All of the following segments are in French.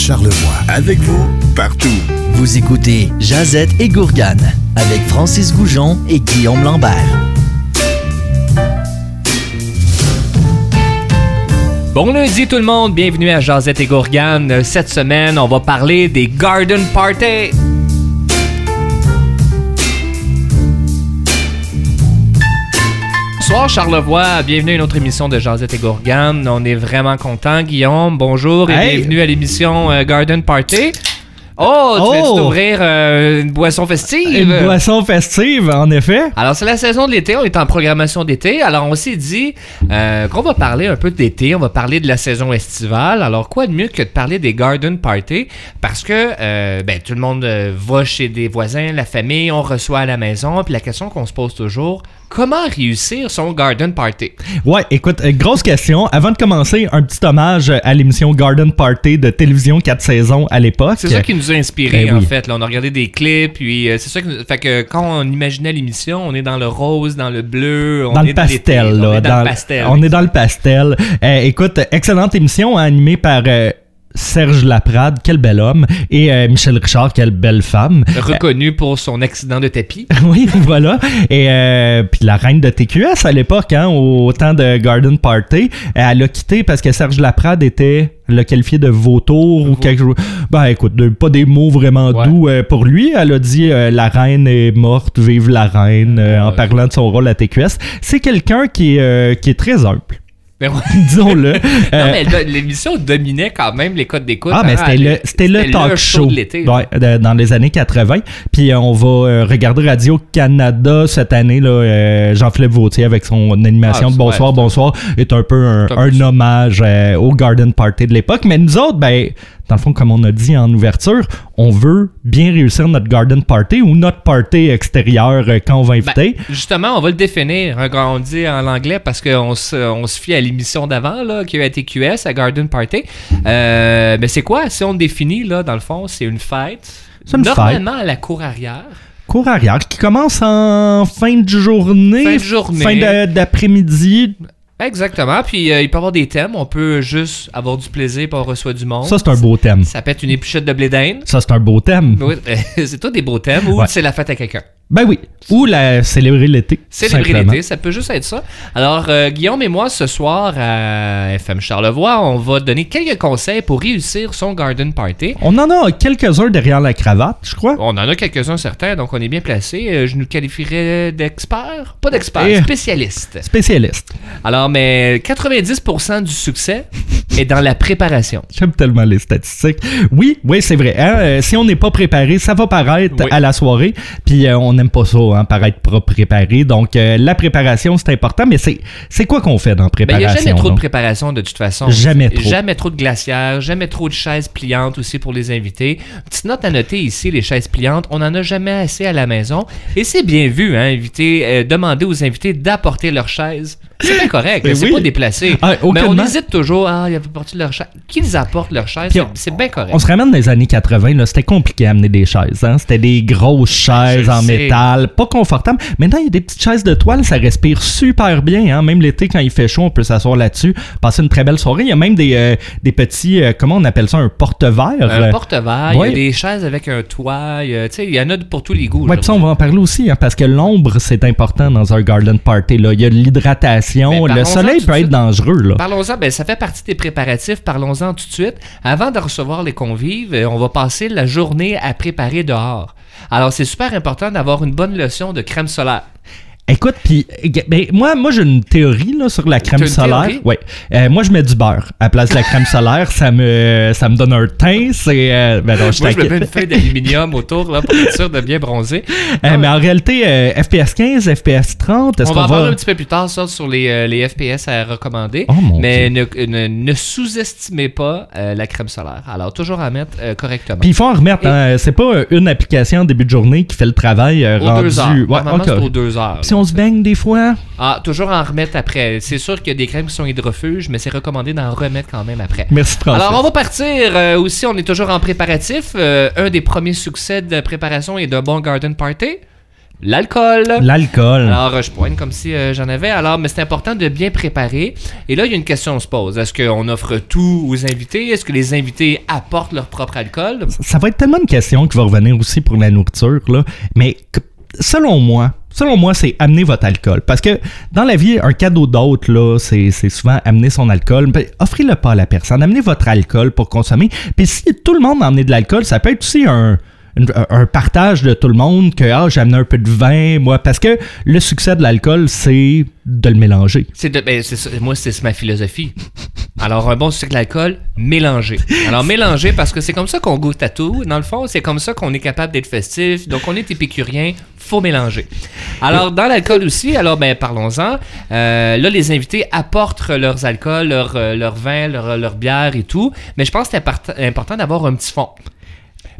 Charlevoix. Avec vous, partout. Vous écoutez Jazette et Gourgane avec Francis Goujon et Guillaume Lambert. Bon lundi tout le monde, bienvenue à Jazette et Gourgane. Cette semaine, on va parler des Garden Party. Bonsoir Charlevoix, bienvenue à une autre émission de Jazette et Gourgane. On est vraiment content, Guillaume. Bonjour et Hey. bienvenue à l'émission euh, Garden Party. Oh, tu viens Oh. t'ouvrir euh, une boisson festive. Une boisson festive, en effet. Alors, c'est la saison de l'été, on est en programmation d'été. Alors, on s'est dit euh, qu'on va parler un peu d'été, on va parler de la saison estivale. Alors, quoi de mieux que de parler des garden parties? Parce que euh, ben, tout le monde va chez des voisins, la famille, on reçoit à la maison. Puis la question qu'on se pose toujours, comment réussir son garden party? Ouais, écoute, euh, grosse question. Avant de commencer, un petit hommage à l'émission Garden Party de télévision 4 saisons à l'époque. C'est ça qui nous a inspiré Ben en oui. fait. Là, on a regardé des clips, puis euh, c'est ça que, fait que quand on imaginait l'émission, on est dans le rose, dans le bleu, on dans est le pastel, là. On est dans, le pastel. On est dans le pastel. Euh, écoute, excellente émission animée par euh, Serge Laprade, quel bel homme, et euh, Michel Richard, quelle belle femme. Reconnu pour son accident de tapis. oui, voilà. Et euh, puis la reine de TQS à l'époque, hein, au temps de Garden Party, elle a quitté parce que Serge Laprade était l'a qualifié de vautour ou quelque chose. Ben écoute, de- pas des mots vraiment Ouais. doux euh, pour lui. Elle a dit euh, la reine est morte, vive la reine, euh, en parlant de son rôle à TQS. C'est quelqu'un qui, euh, qui est très humble. Mais ouais. Disons-le. Non, Euh, mais le- l'émission dominait quand même les codes d'écoute. ah, mais hein, c'était le, c'était le talk show, de. Ouais, de- dans les années 80. Puis euh, on va euh, regarder Radio-Canada cette année. là, euh, Jean-Philippe Vautier avec son animation Ah, de Bonsoir, ouais, Bonsoir est un peu un, hommage euh, au Garden Party de l'époque. Mais nous autres, ben, dans le fond, comme on a dit en ouverture, on veut bien réussir notre Garden Party ou notre party extérieur euh, quand on va Ben, inviter. justement, on va le définir, hein, quand on dit en anglais, parce qu'on se, on se fie à l'émission d'avant, là, qui a été QS, à Garden Party. Euh, mais c'est quoi, si on le définit, là, dans le fond, c'est une fête. C'est une Normalement à la cour arrière. Cours arrière qui commence en fin de journée, Fin de journée. fin d'après-midi. Exactement. Puis euh, il peut y avoir des thèmes. On peut juste avoir du plaisir puis on reçoit du monde. Ça, c'est un beau thème. Ça peut être une épluchette de blé d'Inde. Ça, c'est un beau thème. Oui, c'est tout des beaux thèmes. Ou Ouais. c'est la fête à quelqu'un. Ben oui. Ou la célébrer l'été. Célébrer l'été, ça peut juste être ça. Alors, euh, Guillaume et moi, ce soir à FM Charlevoix, on va donner quelques conseils pour réussir son garden party. On en a quelques-uns derrière la cravate, je crois. On en a quelques-uns certains, donc on est bien placé. je nous qualifierais d'experts, pas d'experts, Eh. spécialistes. Spécialiste. Alors, mais 90% du succès est dans la préparation. J'aime tellement les statistiques. Oui, oui, c'est vrai. hein, euh, si on n'est pas préparé, ça va paraître Oui. à la soirée. Puis euh, on n'aime pas ça, hein, paraître pas préparé. Donc euh, la préparation, c'est important. Mais c'est c'est quoi qu'on fait dans la Ben, il n'y préparation? a jamais trop de préparation de toute façon. Jamais trop. Jamais trop de glacières, jamais trop de chaises pliantes aussi pour les invités. Petite note à noter ici, les chaises pliantes, on n'en a jamais assez à la maison. Et c'est bien vu, hein, inviter, euh, demander aux invités d'apporter leurs chaises. C'est bien correct, Ben c'est oui. pas déplacé. Ah, Mais on hésite toujours, ah, apportent leurs chaises. Qu'ils apportent leurs chaises, Puis c'est- bien correct. On se ramène dans les années 80, là, c'était compliqué à amener des chaises. Hein? C'était des grosses chaises Je en sais. métal, pas confortables. Maintenant, il y a des petites chaises de toile, ça respire super bien. Hein? Même l'été, quand il fait chaud, on peut s'asseoir là-dessus, passer une très belle soirée. Il y a même des, euh, des petits, euh, comment on appelle ça, un porte-verre. Un Euh, porte-verre, il y a des chaises avec un toit, il y en a pour tous les goûts. Puis ça, on va en parler aussi, hein, parce que l'ombre, c'est important dans un garden party. Là. Il y a de l'hydratation. Le soleil peut être dangereux. Parlons-en, ben, ça fait partie des préparatifs. Parlons-en tout de suite. Avant de recevoir les convives, euh, on va passer la journée à préparer dehors. Alors, c'est super important d'avoir une bonne lotion de crème solaire. Écoute, puis ben, moi, moi j'ai une théorie là, sur la crème solaire. Ouais. Euh, moi, je mets du beurre à la place de la crème solaire. Ça me, ça me donne un teint. C'est, euh, ben non, je Moi, je mets une feuille d'aluminium autour là, pour être sûr de bien bronzer. Euh, mais en réalité, FPS 15, FPS 30, est-ce On qu'on va en va. parler un petit peu plus tard, ça, sur les, les FPS à recommander. Oh, mon mais ne, ne- ne sous-estimez pas la crème solaire. Alors, toujours à mettre correctement. Puis il faut en remettre. hein, c'est pas une application en début de journée qui fait le travail euh, aux rendu. deux heures. Ouais, Normalement, ok. c'est aux deux heures. On se baigne des fois? Ah, toujours en remettre après. C'est sûr qu'il y a des crèmes qui sont hydrofuges, mais c'est recommandé d'en remettre quand même après. Merci François. Alors, on va partir. euh, aussi, on est toujours en préparatif. Euh, un des premiers succès de préparation et d'un bon garden party. l'alcool. L'alcool. Alors, euh, je pointe comme si euh, j'en avais. Alors, mais c'est important de bien préparer. Et là, il y a une question se pose. Est-ce qu'on offre tout aux invités? Est-ce que les invités apportent leur propre alcool? Ça va être tellement une question qui va revenir aussi pour la nourriture, là. Mais selon moi, selon moi, c'est amener votre alcool. Parce que dans la vie, un cadeau d'autre, là, c'est souvent amener son alcool. Ben, Offrez-le pas à la personne. Amenez votre alcool pour consommer. Puis si tout le monde a amené de l'alcool, ça peut être aussi un. Un partage de tout le monde que ah, j'ai amené un peu de vin moi parce que le succès de l'alcool c'est de le mélanger C'est de- ben, moi, c'est ma philosophie. Alors, un bon sucre d'alcool, mélanger. Alors, mélanger parce que c'est comme ça qu'on goûte à tout. Dans le fond, c'est comme ça qu'on est capable d'être festif. Donc, on est épicurien, faut mélanger. Alors, dans l'alcool aussi, alors, ben, parlons-en. Euh, là, les invités apportent leurs alcools, leur, euh, leur vin, leur, leur bière et tout. Mais je pense que c'est important d'avoir un petit fond.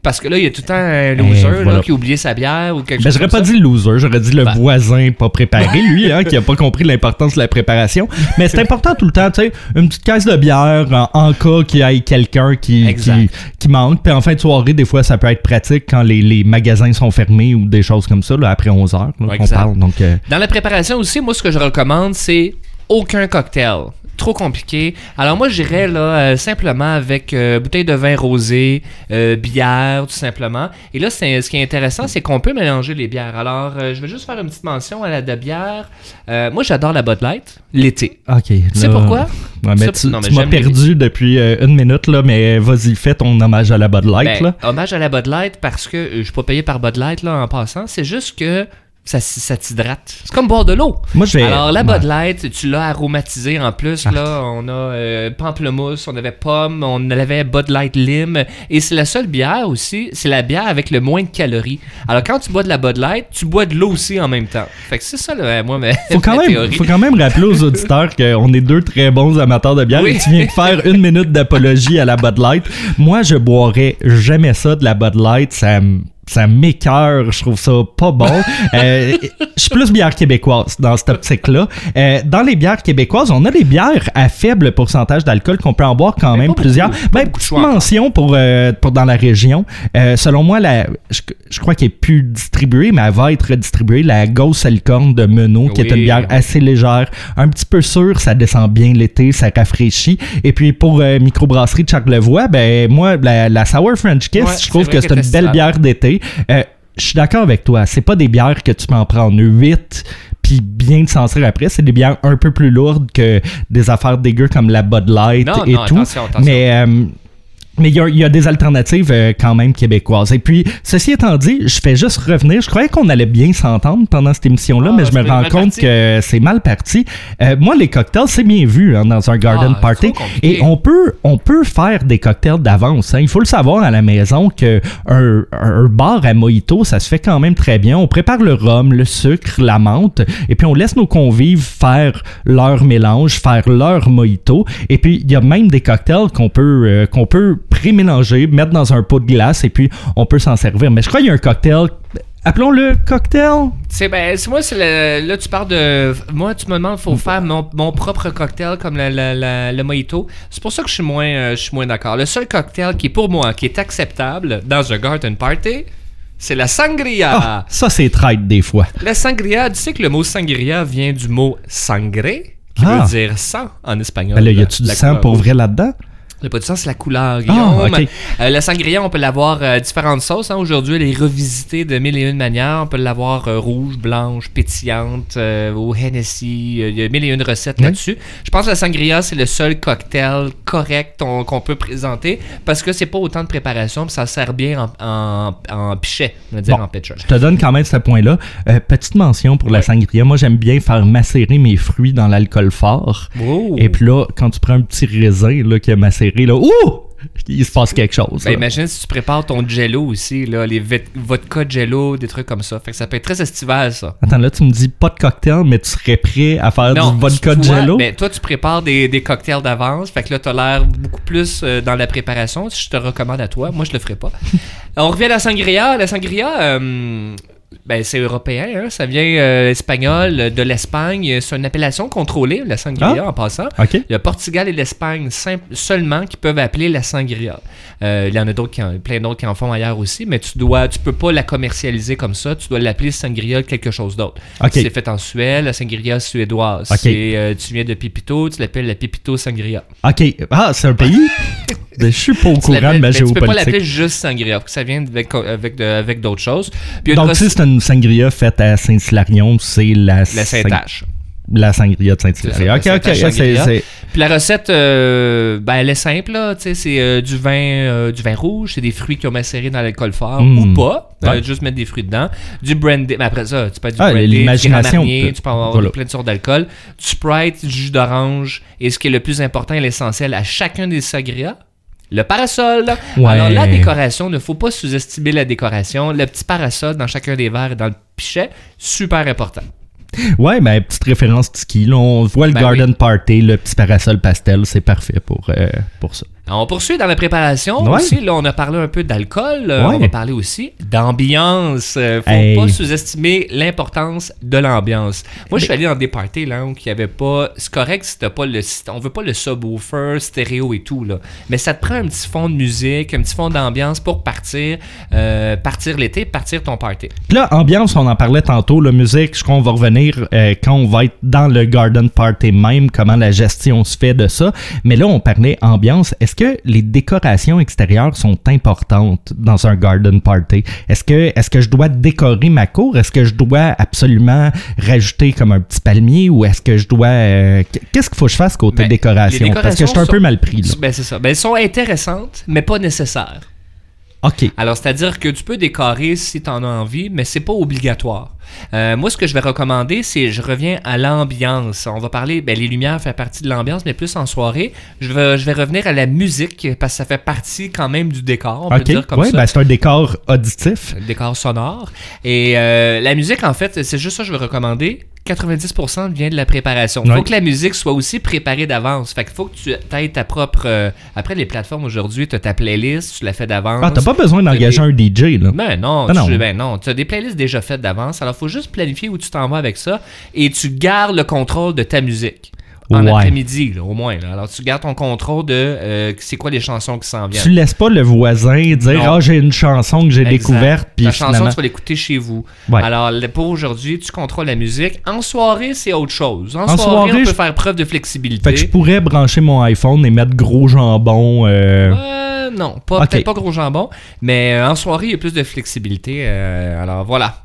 Parce que là, il y a tout le temps un loser là, voilà. qui a oublié sa bière ou quelque Ben, chose j'aurais pas ça. dit le loser, j'aurais dit le Ben. voisin pas préparé, lui, hein, qui a pas compris l'importance de la préparation. Mais c'est important tout le temps, tu sais, une petite caisse de bière en, en cas qu'il y ait quelqu'un qui, qui, qui manque. Puis en fin de soirée, des fois, ça peut être pratique quand les, les magasins sont fermés ou des choses comme ça, là, après 11 heures, là, qu'on Exact. parle. Donc, euh, Dans la préparation aussi, moi, ce que je recommande, c'est aucun cocktail. Trop compliqué. Alors moi, j'irais là euh, simplement avec euh, bouteille de vin rosé, euh, bière, tout simplement. Et là, c'est, ce qui est intéressant, c'est qu'on peut mélanger les bières. Alors, je vais juste faire une petite mention à la de bière. Moi, j'adore la Bud Light l'été. OK. Tu sais là- pourquoi? Ouais, mais tu, non, mais tu m'as les- perdu depuis une minute, là, mais vas-y, fais ton hommage à la Bud Light, Ben, là. hommage à la Bud Light parce que je suis pas payé par Bud Light là en passant. C'est juste que ça, ça t'hydrate. C'est comme boire de l'eau. Moi, je vais. Alors, la. Bud Light, tu l'as aromatisé en plus. Là, on a euh, pamplemousse, on avait pomme, on avait Bud Light lime. Et c'est la seule bière aussi, c'est la bière avec le moins de calories. Alors, quand tu bois de la Bud Light, tu bois de l'eau aussi en même temps. Fait que c'est ça, là, moi, ma, Faut quand, même, faut quand même rappeler aux auditeurs qu'on est deux très bons amateurs de bière Oui. et tu viens de faire une minute d'apologie à la Bud Light. Moi, je boirais jamais ça de la Bud Light. Ça m- ça m'écœure, je trouve ça pas bon. Euh, je suis plus bière québécoise dans cette optique-là. Euh, dans les bières québécoises, on a des bières à faible pourcentage d'alcool qu'on peut en boire quand même beaucoup, plusieurs. Ben, petite mention pour, euh, pour dans la région. Euh, selon moi, la, je, je crois qu'elle est plus distribuée, mais elle va être distribuée. La Ghost Licorne de Menot, qui est une bière assez légère, un petit peu sûre, ça descend bien l'été, ça rafraîchit. Et puis pour euh, microbrasserie de Charlevoix, ben moi, la, la Sour French Kiss, Ouais, je trouve que c'est une belle bière d'été. Euh, je suis d'accord avec toi, c'est pas des bières que tu peux en prendre 8 puis bien te sentir après, c'est des bières un peu plus lourdes que des affaires dégueu comme la Bud Light Non, et non, tout. attention, attention. Mais euh, mais il y, a- il y a des alternatives euh, quand même québécoises. Et puis, ceci étant dit, je fais juste revenir. Je croyais qu'on allait bien s'entendre pendant cette émission-là, Ah, mais je me rends compte que c'est mal parti. Euh, moi, les cocktails, c'est bien vu hein, dans un garden Ah, party. Et on peut, on peut faire des cocktails d'avance. hein. Il faut le savoir à la maison que un, un bar à mojito, ça se fait quand même très bien. On prépare le rhum, le sucre, la menthe, et puis on laisse nos convives faire leur mélange, faire leur mojito. Et puis il y a même des cocktails qu'on peut, euh, qu'on peut pré-mélanger, mettre dans un pot de glace, et puis on peut s'en servir. Mais je crois qu'il y a un cocktail. Appelons-le cocktail. C'est ben, c'est moi, c'est là tu parles de. Moi, tu me demandes, faut faire mon, mon propre cocktail comme la- la- la- le mojito. C'est pour ça que je suis moins, euh, je suis moins d'accord. Le seul cocktail qui pour moi, qui est acceptable dans un garden party, c'est la sangria. Ah, ça c'est traite des fois. La sangria, tu sais que le mot sangria vient du mot sangre, qui Ah. veut dire sang en espagnol. Ben là, y a-tu du sang pour vrai là-dedans? Le pas du sang, c'est la couleur, Ah, Guillaume. ok. Euh, la sangria, on peut l'avoir euh, différentes sauces. hein. Aujourd'hui, elle est revisitée de mille et une manières. On peut l'avoir euh, rouge, blanche, pétillante, euh, au Hennessy. Euh, Il y a mille et une recettes Oui. là-dessus. Je pense que la sangria, c'est le seul cocktail correct on- qu'on peut présenter parce que c'est pas autant de préparation, puis ça sert bien en, en, en pichet, on va dire Bon. en pitcher. Je te donne quand même ce point-là. Petite mention pour la sangria. Moi, j'aime bien faire macérer mes fruits dans l'alcool fort. Oh. Et puis là, quand tu prends un petit raisin là, qui est macéré, là, ouh! Il se passe quelque chose. Ben, imagine si tu prépares ton jello aussi, là, les vodka jello, des trucs comme ça. Fait que ça peut être très estival, ça. Attends, là, tu me dis pas de cocktail, mais tu serais prêt à faire du vodka toi, jello? ben, toi, tu prépares des, des cocktails d'avance. Fait que là, t'as l'air beaucoup plus euh, dans la préparation. Je te recommande à toi. Moi, je le ferai pas. On revient à la sangria. La sangria, euh, Ben, c'est européen, hein? ça vient euh, espagnol, euh, de l'Espagne. C'est une appellation contrôlée, la sangria, en passant. OK. Il y a Portugal et l'Espagne seulement qui peuvent appeler la sangria. Euh, il y en a d'autres qui en- plein d'autres qui en font ailleurs aussi, mais tu dois, tu peux pas la commercialiser comme ça. Tu dois l'appeler sangria quelque chose d'autre. OK. C'est fait en Suède, la sangria suédoise. OK. C'est, euh, tu viens de Pipito, tu l'appelles la Pipito sangria. OK. Ah, c'est un pays? Je suis pas au Tu courant de ma mais tu peux pas l'appeler géopolitique. juste sangria, parce que ça vient avec, avec, de- avec d'autres choses. Puis Donc, si c'est une sangria faite à Saint-Hilarion, c'est la... la Saint-Tache. La sangria de Saint-Hilarion. OK, OK. C'est- Puis la recette, euh, ben, elle est simple, là. C'est euh, du vin, euh, du vin rouge, c'est des fruits qui ont macéré dans l'alcool fort Mm. ou pas. Ouais. juste mettre des fruits dedans. Du brandy, mais après ça, tu peux être du Ah, brandy, l'imagination tu peux avoir voilà. plein de sortes d'alcool. Du Sprite, du jus d'orange, et ce qui est le plus important et l'essentiel à chacun des sangria, le parasol. Ouais. Alors la décoration, il ne faut pas sous-estimer la décoration. Le petit parasol dans chacun des verres et dans le pichet, super important. Ouais, ben, petite référence tiki. Là, on voit le Ben Garden Party, le petit parasol pastel, c'est parfait pour, euh, pour ça. On poursuit dans la préparation Ouais. aussi. Là, on a parlé un peu d'alcool. Euh, Ouais. On va parler aussi d'ambiance. Euh, faut Hey. pas sous-estimer l'importance de l'ambiance. Moi, je suis allé dans des parties là où il y avait pas. C'est correct si t'as pas le. On veut pas le subwoofer, stéréo et tout là. Mais ça te prend un petit fond de musique, un petit fond d'ambiance pour partir, euh, partir l'été, partir ton party. Là, ambiance, on en parlait tantôt, la musique, je crois qu'on va revenir euh, quand on va être dans le Garden Party même, comment la gestion se fait de ça. Mais là, on parlait ambiance. Est-ce que les décorations extérieures sont importantes dans un Garden Party? Est-ce que, est-ce que je dois décorer ma cour? Est-ce que je dois absolument rajouter comme un petit palmier ou est-ce que je dois... euh, qu'est-ce qu'il faut que je fasse côté Ben, décoration? Parce que je suis un peu mal pris, là. Ben, c'est ça. Ben, elles sont intéressantes, mais pas nécessaires. OK. Alors, c'est-à-dire que tu peux décorer si tu en as envie, mais c'est pas obligatoire. Euh, moi, ce que je vais recommander, c'est je reviens à l'ambiance. On va parler, ben, les lumières font partie de l'ambiance, mais plus en soirée. Je vais, je vais revenir à la musique parce que ça fait partie quand même du décor, on peut OK. dire comme Ouais, ça. ben, c'est un décor auditif. Le décor sonore. Et euh, la musique, en fait, c'est juste ça que je vais recommander. 90% vient de la préparation. Il faut que la musique soit aussi préparée d'avance. Fait qu'il faut que tu aies ta propre... euh, Après, les plateformes aujourd'hui, tu as ta playlist, tu la fais d'avance. Ah, t'as pas besoin d'engager un DJ, là. Ben non, Ben tu, non. ben non, tu as des playlists déjà faites d'avance. Alors, faut juste planifier où tu t'en vas avec ça et tu gardes le contrôle de ta musique. En Ouais. après-midi, au moins. là. Alors, tu gardes ton contrôle de euh, c'est quoi les chansons qui s'en viennent. Tu laisses pas le voisin dire. Ah, j'ai une chanson que j'ai découverte, puis La chanson, tu vas l'écouter chez vous. Ouais. Alors, pour aujourd'hui, tu contrôles la musique. En soirée, c'est autre chose. En, En soirée, soirée, on peut faire preuve de flexibilité. Fait que je pourrais brancher mon iPhone et mettre gros jambon. euh, Euh, non, peut-être pas gros jambon, mais euh, en soirée, il y a plus de flexibilité. alors voilà.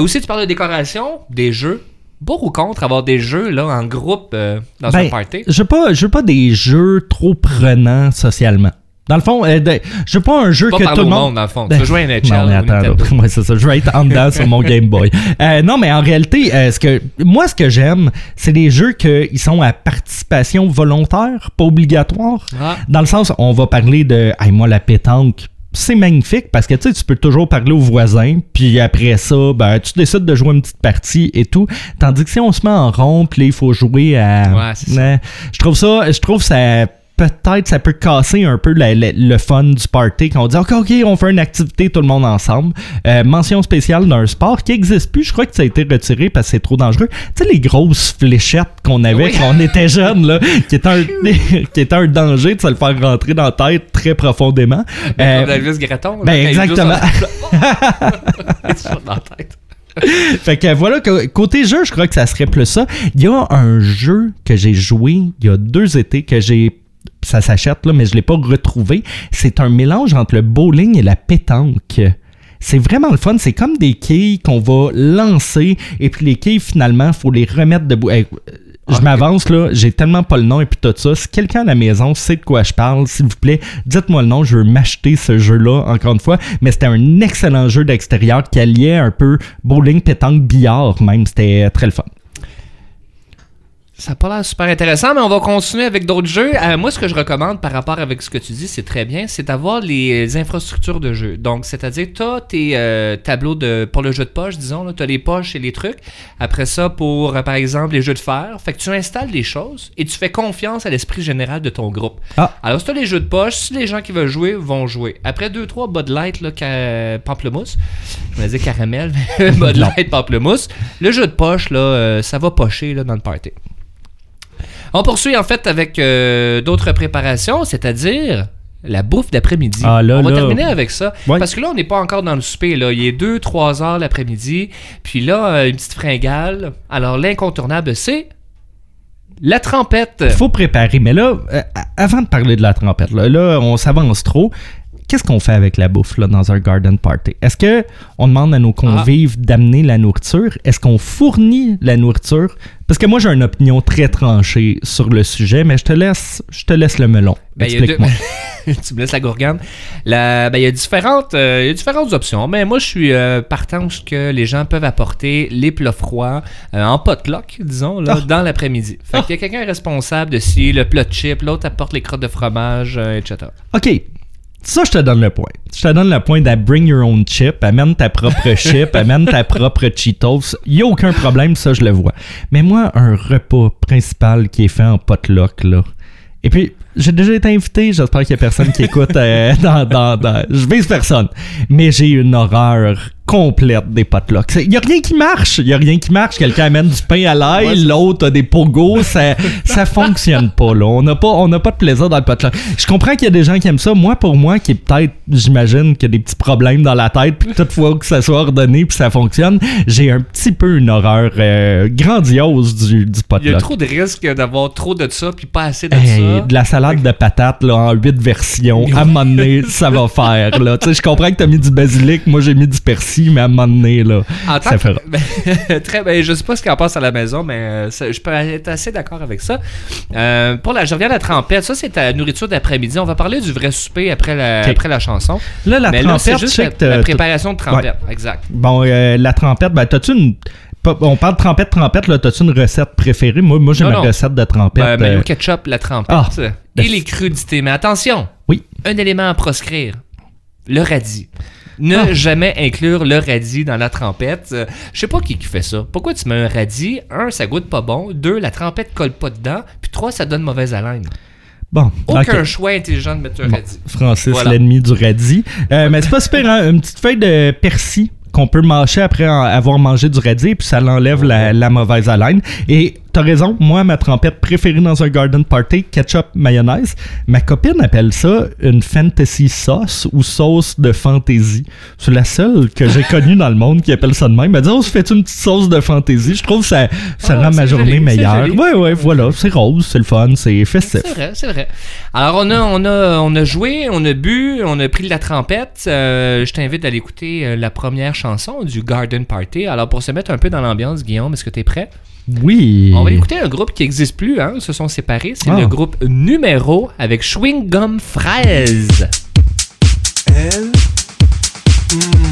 Aussi, tu parles de décoration, des jeux. Pour ou contre avoir des jeux là, en groupe euh, dans un Ben, party? Je veux pas, je veux pas des jeux trop prenants socialement. Dans le fond, euh, de- je veux pas un jeu Pas que tout le monde. monde, dans le fond. Ben, Tu veux jouer à NHL Non, mais attends, c'est ça. Je vais être en dedans sur mon Game Boy. Euh, non, mais en réalité, euh, ce que, moi, ce que j'aime, c'est les jeux qui sont à participation volontaire, pas obligatoire. Ah. Dans le sens, on va parler de. Hey, moi, la pétanque. C'est magnifique parce que tu sais, tu peux toujours parler aux voisins, puis après ça, ben, tu décides de jouer une petite partie et tout. Tandis que si on se met en rond, puis il faut jouer à. Ouais, c'est ça. Ouais. je trouve ça. Je trouve ça. Peut-être ça peut casser un peu la- la- le fun du party quand on dit OK, OK, on fait une activité tout le monde ensemble. Euh, mention spéciale d'un sport qui n'existe plus. Je crois que ça a été retiré parce que c'est trop dangereux. Tu sais, les grosses fléchettes qu'on avait Oui. quand on était jeune, là, qui étaient un, qui étaient un danger de se le faire rentrer dans la tête très profondément. Ben, Euh, comme Elvis Gratton. ben, exactement. dans la tête. fait que voilà, côté jeu, je crois que ça serait plus ça. Il y a un jeu que j'ai joué il y a deux étés que j'ai. Ça s'achète là, mais je l'ai pas retrouvé. C'est un mélange entre le bowling et la pétanque. C'est vraiment le fun. C'est comme des quilles qu'on va lancer et puis les quilles finalement, faut les remettre debout. Hey, je Ok. m'avance là, j'ai tellement pas le nom et puis tout ça. Si quelqu'un à la maison sait de quoi je parle, s'il vous plaît, dites-moi le nom. Je veux m'acheter ce jeu-là encore une fois. Mais c'était un excellent jeu d'extérieur qui alliait un peu bowling, pétanque, billard même. C'était très le fun. Ça n'a pas l'air super intéressant, mais on va continuer avec d'autres jeux. Euh, moi, ce que je recommande par rapport avec ce que tu dis, c'est très bien, c'est d'avoir les infrastructures de jeu. Donc, c'est-à-dire, tu as tes euh, tableaux de, pour le jeu de poche, disons, tu as les poches et les trucs. Après ça, pour, euh, par exemple, les jeux de fer, fait que tu installes des choses et tu fais confiance à l'esprit général de ton groupe. Ah. Alors, si tu as les jeux de poche, si les gens qui veulent jouer vont jouer. Après 2-3 Bud Light, là, pamplemousse, je vais dire caramel, mais Bud Light, pamplemousse, le jeu de poche, là, ça va pocher là, dans le party. On poursuit en fait avec euh, d'autres préparations, c'est-à-dire la bouffe d'après-midi. Ah, on va là. terminer avec ça. Ouais. Parce que là, on n'est pas encore dans le souper. Là. Il est 2-3 heures l'après-midi. Puis là, euh, une petite fringale. Alors, l'incontournable, c'est la trempette. Il faut préparer. Mais là, euh, avant de parler de la trompette, là, là, on s'avance trop. Qu'est-ce qu'on fait avec la bouffe là, dans un garden party? Est-ce que on demande à nos convives d'amener la nourriture? Est-ce qu'on fournit la nourriture? Parce que moi, j'ai une opinion très tranchée sur le sujet, mais je te laisse, je te laisse le melon. Ben, deux- Explique-moi. tu me laisses la gourgane. La- ben, il, y a différentes, euh, il y a différentes options. Mais moi, je suis euh, partant que les gens peuvent apporter les plats froids euh, en potluck, disons, là, Ah. dans l'après-midi. Fait qu'il y a quelqu'un responsable de si le plat de chip, l'autre apporte les crottes de fromage, euh, etc. OK. Ça, je te donne le point. Je te donne le point de bring your own chip. Amène ta propre chip. amène ta propre Cheetos. Il n'y a aucun problème, ça, je le vois. Mais moi, un repas principal qui est fait en potluck, là. Et puis, j'ai déjà été invité. J'espère qu'il n'y a personne qui écoute euh, dans, dans, dans- Je vise personne. Mais j'ai une horreur complète des potlucks. Il n'y a rien qui marche. Il n'y a rien qui marche. Quelqu'un amène du pain à l'ail, Ouais, l'autre a des pogos. Ça, ça fonctionne pas, là. On n'a pas, on n'a pas de plaisir dans le potluck. Je comprends qu'il y a des gens qui aiment ça. Moi, pour moi, qui est peut-être, j'imagine, qu'il y a des petits problèmes dans la tête, puis toutefois que ça soit ordonné, puis ça fonctionne, j'ai un petit peu une horreur euh, grandiose du, du Il y a potluck. trop de risques d'avoir trop de ça puis pas assez de Hey, ça. de la salade de patates là, en 8 versions. À un moment donné, ça va faire. Là. Tu sais, Je comprends que tu as mis du basilic, moi j'ai mis du persil, mais à un moment donné, là, En ça que- fera. Ben, très bien. Je sais pas ce qu'il en passe à la maison, mais euh, ça- je peux être assez d'accord avec ça. Euh, pour la, je reviens à la trempette. Ça, c'est ta nourriture d'après-midi. On va parler du vrai souper après la, Ok. après la chanson. Là, la mais là, c'est trempette, juste la, que la préparation de trempette. Exact. Bon, euh, la trempette, ben, t'as-tu une. On parle de trempette, trempette, là, t'as-tu une recette préférée? Moi, moi j'ai ma non. recette de trempette. Ben, mayo euh, ketchup, la trempette Ah, et le- les crudités. Mais attention, Oui. un élément à proscrire le radis. Ne Ah. jamais inclure le radis dans la trempette. Euh, je sais pas qui, qui fait ça. Pourquoi tu mets un radis? Un, ça goûte pas bon. Deux, la trempette colle pas dedans. Puis trois, ça donne mauvaise haleine. Bon, Aucun choix intelligent de mettre un Bon, radis. Francis, Voilà. l'ennemi du radis. Euh, mais c'est pas super, hein? Une petite feuille de persil qu'on peut mâcher après avoir mangé du radis, puis ça l'enlève la, la mauvaise haleine. Et t'as raison, moi, ma trempette préférée dans un garden party, ketchup mayonnaise. Ma copine appelle ça une fantasy sauce ou sauce de fantasy. C'est la seule que j'ai connue dans le monde qui appelle ça de même. Elle dit, oh, se fait une petite sauce de fantasy? Je trouve que ça, ça Ah, rend ma journée joli, meilleure. Ouais, ouais, voilà. C'est rose, c'est le fun, c'est festif. C'est vrai, c'est vrai. Alors, on a, on, a, on a joué, on a bu, on a pris de la trempette. Euh, je t'invite à aller écouter euh, la première chanson du Garden Party. Alors, pour se mettre un peu dans l'ambiance, Guillaume, est-ce que tu es prêt? Oui. On va écouter un groupe qui n'existe plus, hein, ils se sont séparés. C'est Ah. le groupe Numéro avec Chewing Gum Fraise. Elle? Hmm.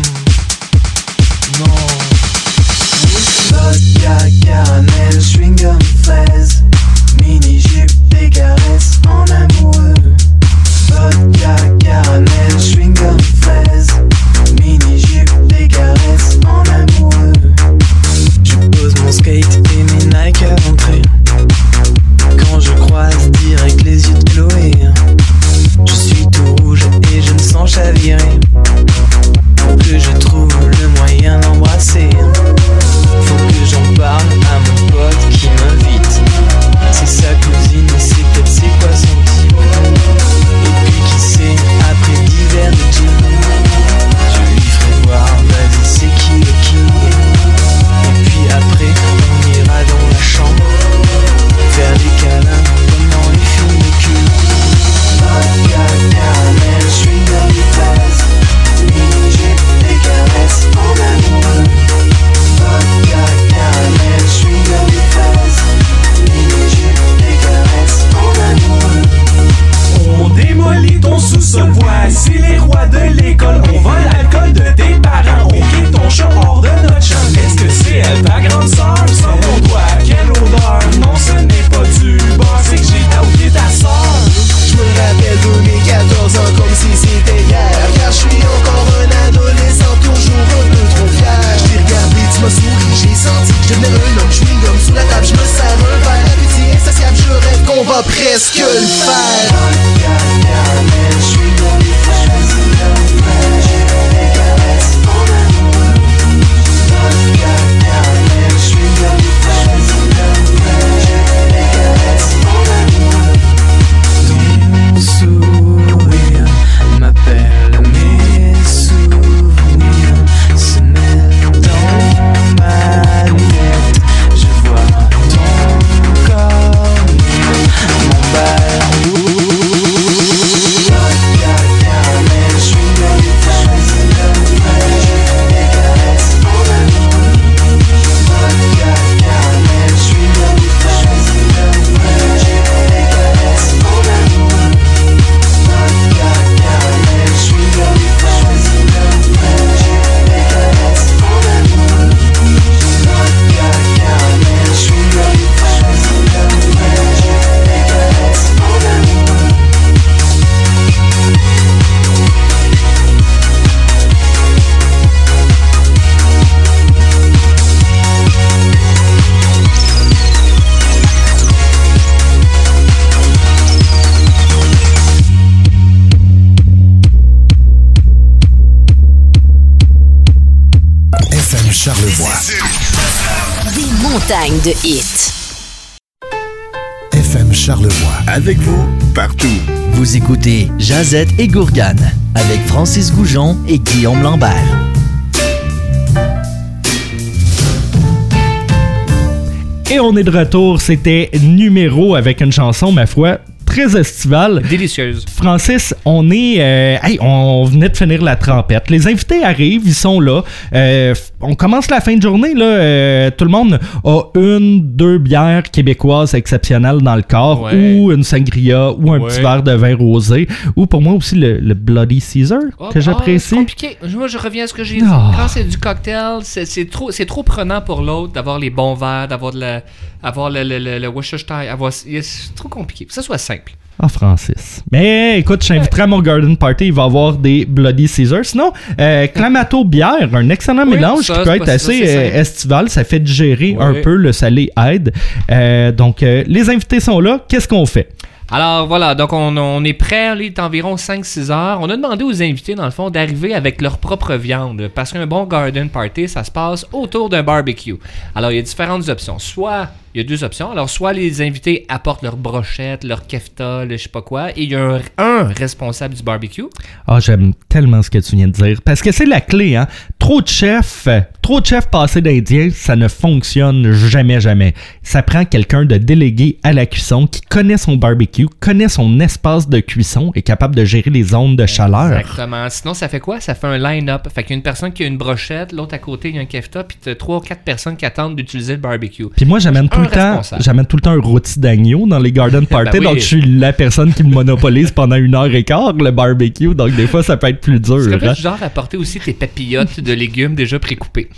FM Charlevoix. Avec vous, partout. Vous écoutez Jazette et Gourgane avec Francis Goujon et Guillaume Lambert. Et on est de retour. C'était numéro avec une chanson, ma foi, très estivale. Délicieuse. Francis, on est. euh, hey, on venait de finir la trempette. Les invités arrivent, ils sont là. Euh, on commence la fin de journée. Là, euh, tout le monde a une, deux bières québécoises exceptionnelles dans le corps, Ouais. ou une sangria, ou un Ouais. petit verre de vin rosé, ou pour moi aussi le, le Bloody Caesar Oh, que j'apprécie. c'est compliqué. Moi, je reviens à ce que j'ai dit. Ah. Quand c'est du cocktail, c'est c'est trop, c'est trop prenant pour l'autre d'avoir les bons verres, d'avoir de la- avoir le, le, le, le Worcestershire, avoir- C'est trop compliqué. Que ça soit simple. Ah, Francis. Mais écoute, je t'inviterai à mon garden party. Il va y avoir des Bloody Caesar. Sinon, euh, Clamato bière, un excellent Oui, mélange ça, qui peut être ça, assez euh, estival. Ça fait digérer un peu. Le salé aide. Euh, donc, euh, les invités sont là. Qu'est-ce qu'on fait? Alors voilà, donc on, on est prêt, il est environ 5-6 heures. On a demandé aux invités, dans le fond, d'arriver avec leur propre viande. Parce qu'un bon garden party, ça se passe autour d'un barbecue. Alors il y a différentes options. Soit, il y a deux options. Alors soit les invités apportent leur brochette, leur kefta, le je sais pas quoi, et il y a un, un responsable du barbecue. Ah, j'aime tellement ce que tu viens de dire. Parce que c'est la clé, hein. Trop de chefs, trop de chefs passés d'Indien, ça ne fonctionne jamais, jamais. Ça prend quelqu'un de délégué à la cuisson qui connaît son barbecue, connaît son espace de cuisson, est capable de gérer les zones de chaleur. Exactement. Sinon, ça fait quoi? Ça fait un line-up. Fait qu'il y a une personne qui a une brochette, l'autre à côté, il y a un kefta, puis t'as trois ou quatre personnes qui attendent d'utiliser le barbecue. Puis moi, j'amène le temps, responsable. j'amène tout le temps un rôti d'agneau dans les garden parties, Ben oui. donc je suis la personne qui le monopolise pendant une heure et quart, le barbecue, donc des fois, ça peut être plus dur. Que hein. genre apporter aussi tes papillotes de légumes déjà précoupés?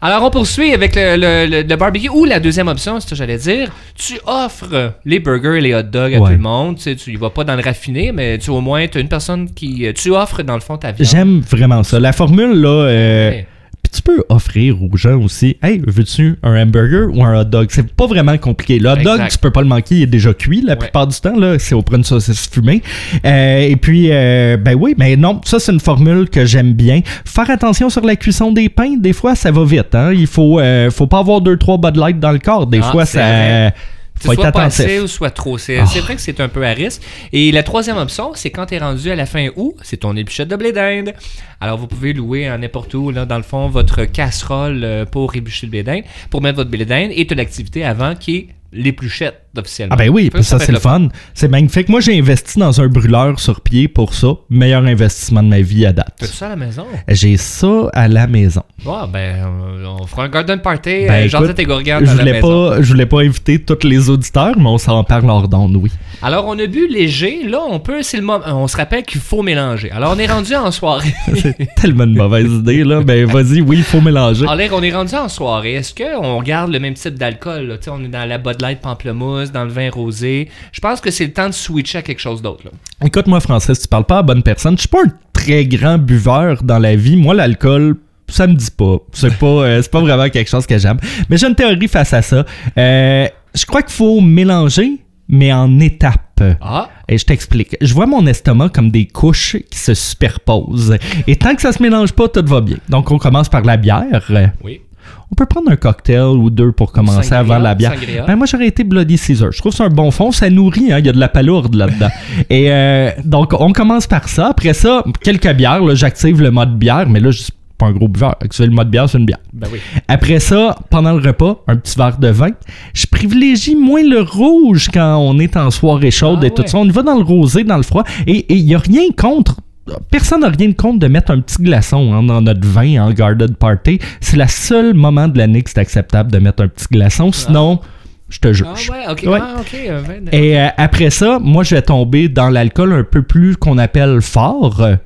Alors, on poursuit avec le, le- le- le barbecue ou la deuxième option, c'est ce que j'allais dire. Tu offres les burgers et les hot dogs à Ouais. tout le monde. Tu sais, tu y vas pas dans le raffiné, mais tu au moins, tu as une personne qui. Tu offres, dans le fond, ta viande. J'aime vraiment ça. La formule, là, euh, Ouais. Puis tu peux offrir aux gens aussi, hey, veux-tu un hamburger ou un hot dog? C'est pas vraiment compliqué. Le hot dog, Exact. tu peux pas le manquer, il est déjà cuit la Ouais. plupart du temps. là C'est auprès d'une saucisse fumée. Euh, et puis, euh, ben oui, mais non, ça c'est une formule que j'aime bien. Faire attention sur la cuisson des pains, des fois ça va vite. Hein? Il faut, euh, faut pas avoir deux trois Bud Light dans le corps. Des Ah, fois, ça. vrai. Faut soit être pas assez ou soit trop. C'est Ah. c'est vrai que c'est un peu à risque. Et la troisième option, c'est quand tu es rendu à la fin août, c'est ton épluchette de blé d'Inde. Alors, vous pouvez louer n'importe où, là, dans le fond, votre casserole euh, pour éplucher le blé d'Inde, pour mettre votre blé d'Inde et tu as l'activité avant qui est l'épluchette officiellement. Ah ben oui, Ça, puis ça, peut c'est le fun. C'est magnifique. Moi, j'ai investi dans un brûleur sur pied pour ça. Meilleur investissement de ma vie à date. T'as ça à la maison? J'ai ça à la maison. Ouais, ben, euh, on fera un garden party, Ben, euh, écoute, à la voulais maison. pas, je voulais pas inviter tous les auditeurs, mais on s'en parle hors d'onde, oui. Alors, on a bu léger. Là, on peut, c'est le moment. On se rappelle qu'il faut mélanger. Alors, on est rendu en soirée. C'est tellement une mauvaise idée, là. Ben, vas-y, oui, il faut mélanger. Alors, on est rendu en soirée. Est-ce qu'on garde le même type d'alcool? On est dans la Bud Light pamplemousse, dans le vin rosé. Je pense que c'est le temps de switcher à quelque chose d'autre. Écoute-moi, Francis, tu parles pas à bonne personne. Je suis pas un très grand buveur dans la vie. Moi, l'alcool, ça me dit pas. C'est pas, euh, c'est pas vraiment quelque chose que j'aime. Mais j'ai une théorie face à ça. Euh, je crois qu'il faut mélanger, mais en étapes. Ah, Et je t'explique. Je vois mon estomac comme des couches qui se superposent. Et tant que ça se mélange pas, tout va bien. Donc, on commence par la bière. oui. On peut prendre un cocktail ou deux pour commencer Sangria, avant la bière. Ben moi j'aurais été Bloody Caesar. Je trouve que c'est un bon fond, ça nourrit, hein, il y a de la palourde là-dedans. Et euh, donc on commence par ça. Après ça, quelques bières, là, j'active le mode bière, mais là je suis pas un gros buveur. Activer le mode bière, c'est une bière. Ben oui. Après ça, pendant le repas, un petit verre de vin. Je privilégie moins le rouge quand on est en soirée chaude Ah et tout ça. On y va dans le rosé, dans le froid. Et il n'y a rien contre. Personne n'a rien contre de mettre un petit glaçon hein, dans notre vin en garden party. C'est le seul moment de l'année que c'est acceptable de mettre un petit glaçon. Sinon, je te juge. Ah ouais, ok. Ouais. Ah, ok. euh, Et euh, après ça, moi, je vais tomber dans l'alcool un peu plus qu'on appelle fort. Euh,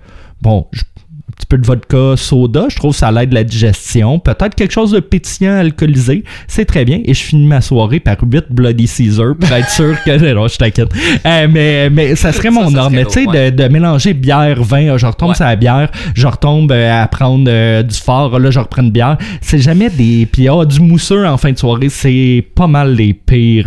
bon, je- un petit peu de vodka, soda, je trouve que ça l'aide la digestion. Peut-être quelque chose de pétillant, alcoolisé, c'est très bien. Et je finis ma soirée par 8 Bloody Caesar pour être sûr que... Non, je t'inquiète. Euh, mais, mais ça serait mon ordre. Mais tu sais, ouais. de, de mélanger bière, vin, euh, je retombe Ouais. sur la bière, je retombe euh, à prendre euh, du fort, là, je reprends une bière. C'est jamais des... Puis ah, du mousseux en fin de soirée, c'est pas mal les pires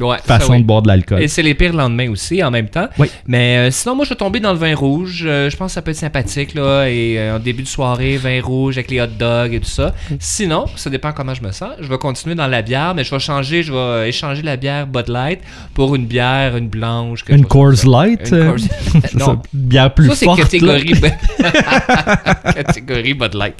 Ouais, façon oui. de boire de l'alcool. Et c'est les pires lendemains aussi, en même temps. Oui. Mais euh, sinon, moi, je vais tomber dans le vin rouge. Euh, je pense que ça peut être sympathique, là. Et euh, en début de soirée, vin rouge avec les hot dogs et tout ça. Sinon, ça dépend comment je me sens. Je vais continuer dans la bière, mais je vais changer, je vais échanger la bière Bud Light pour une bière, une blanche. Une Coors. Light, Une ça, non. bière plus ça, c'est catégorie, catégorie Bud Light.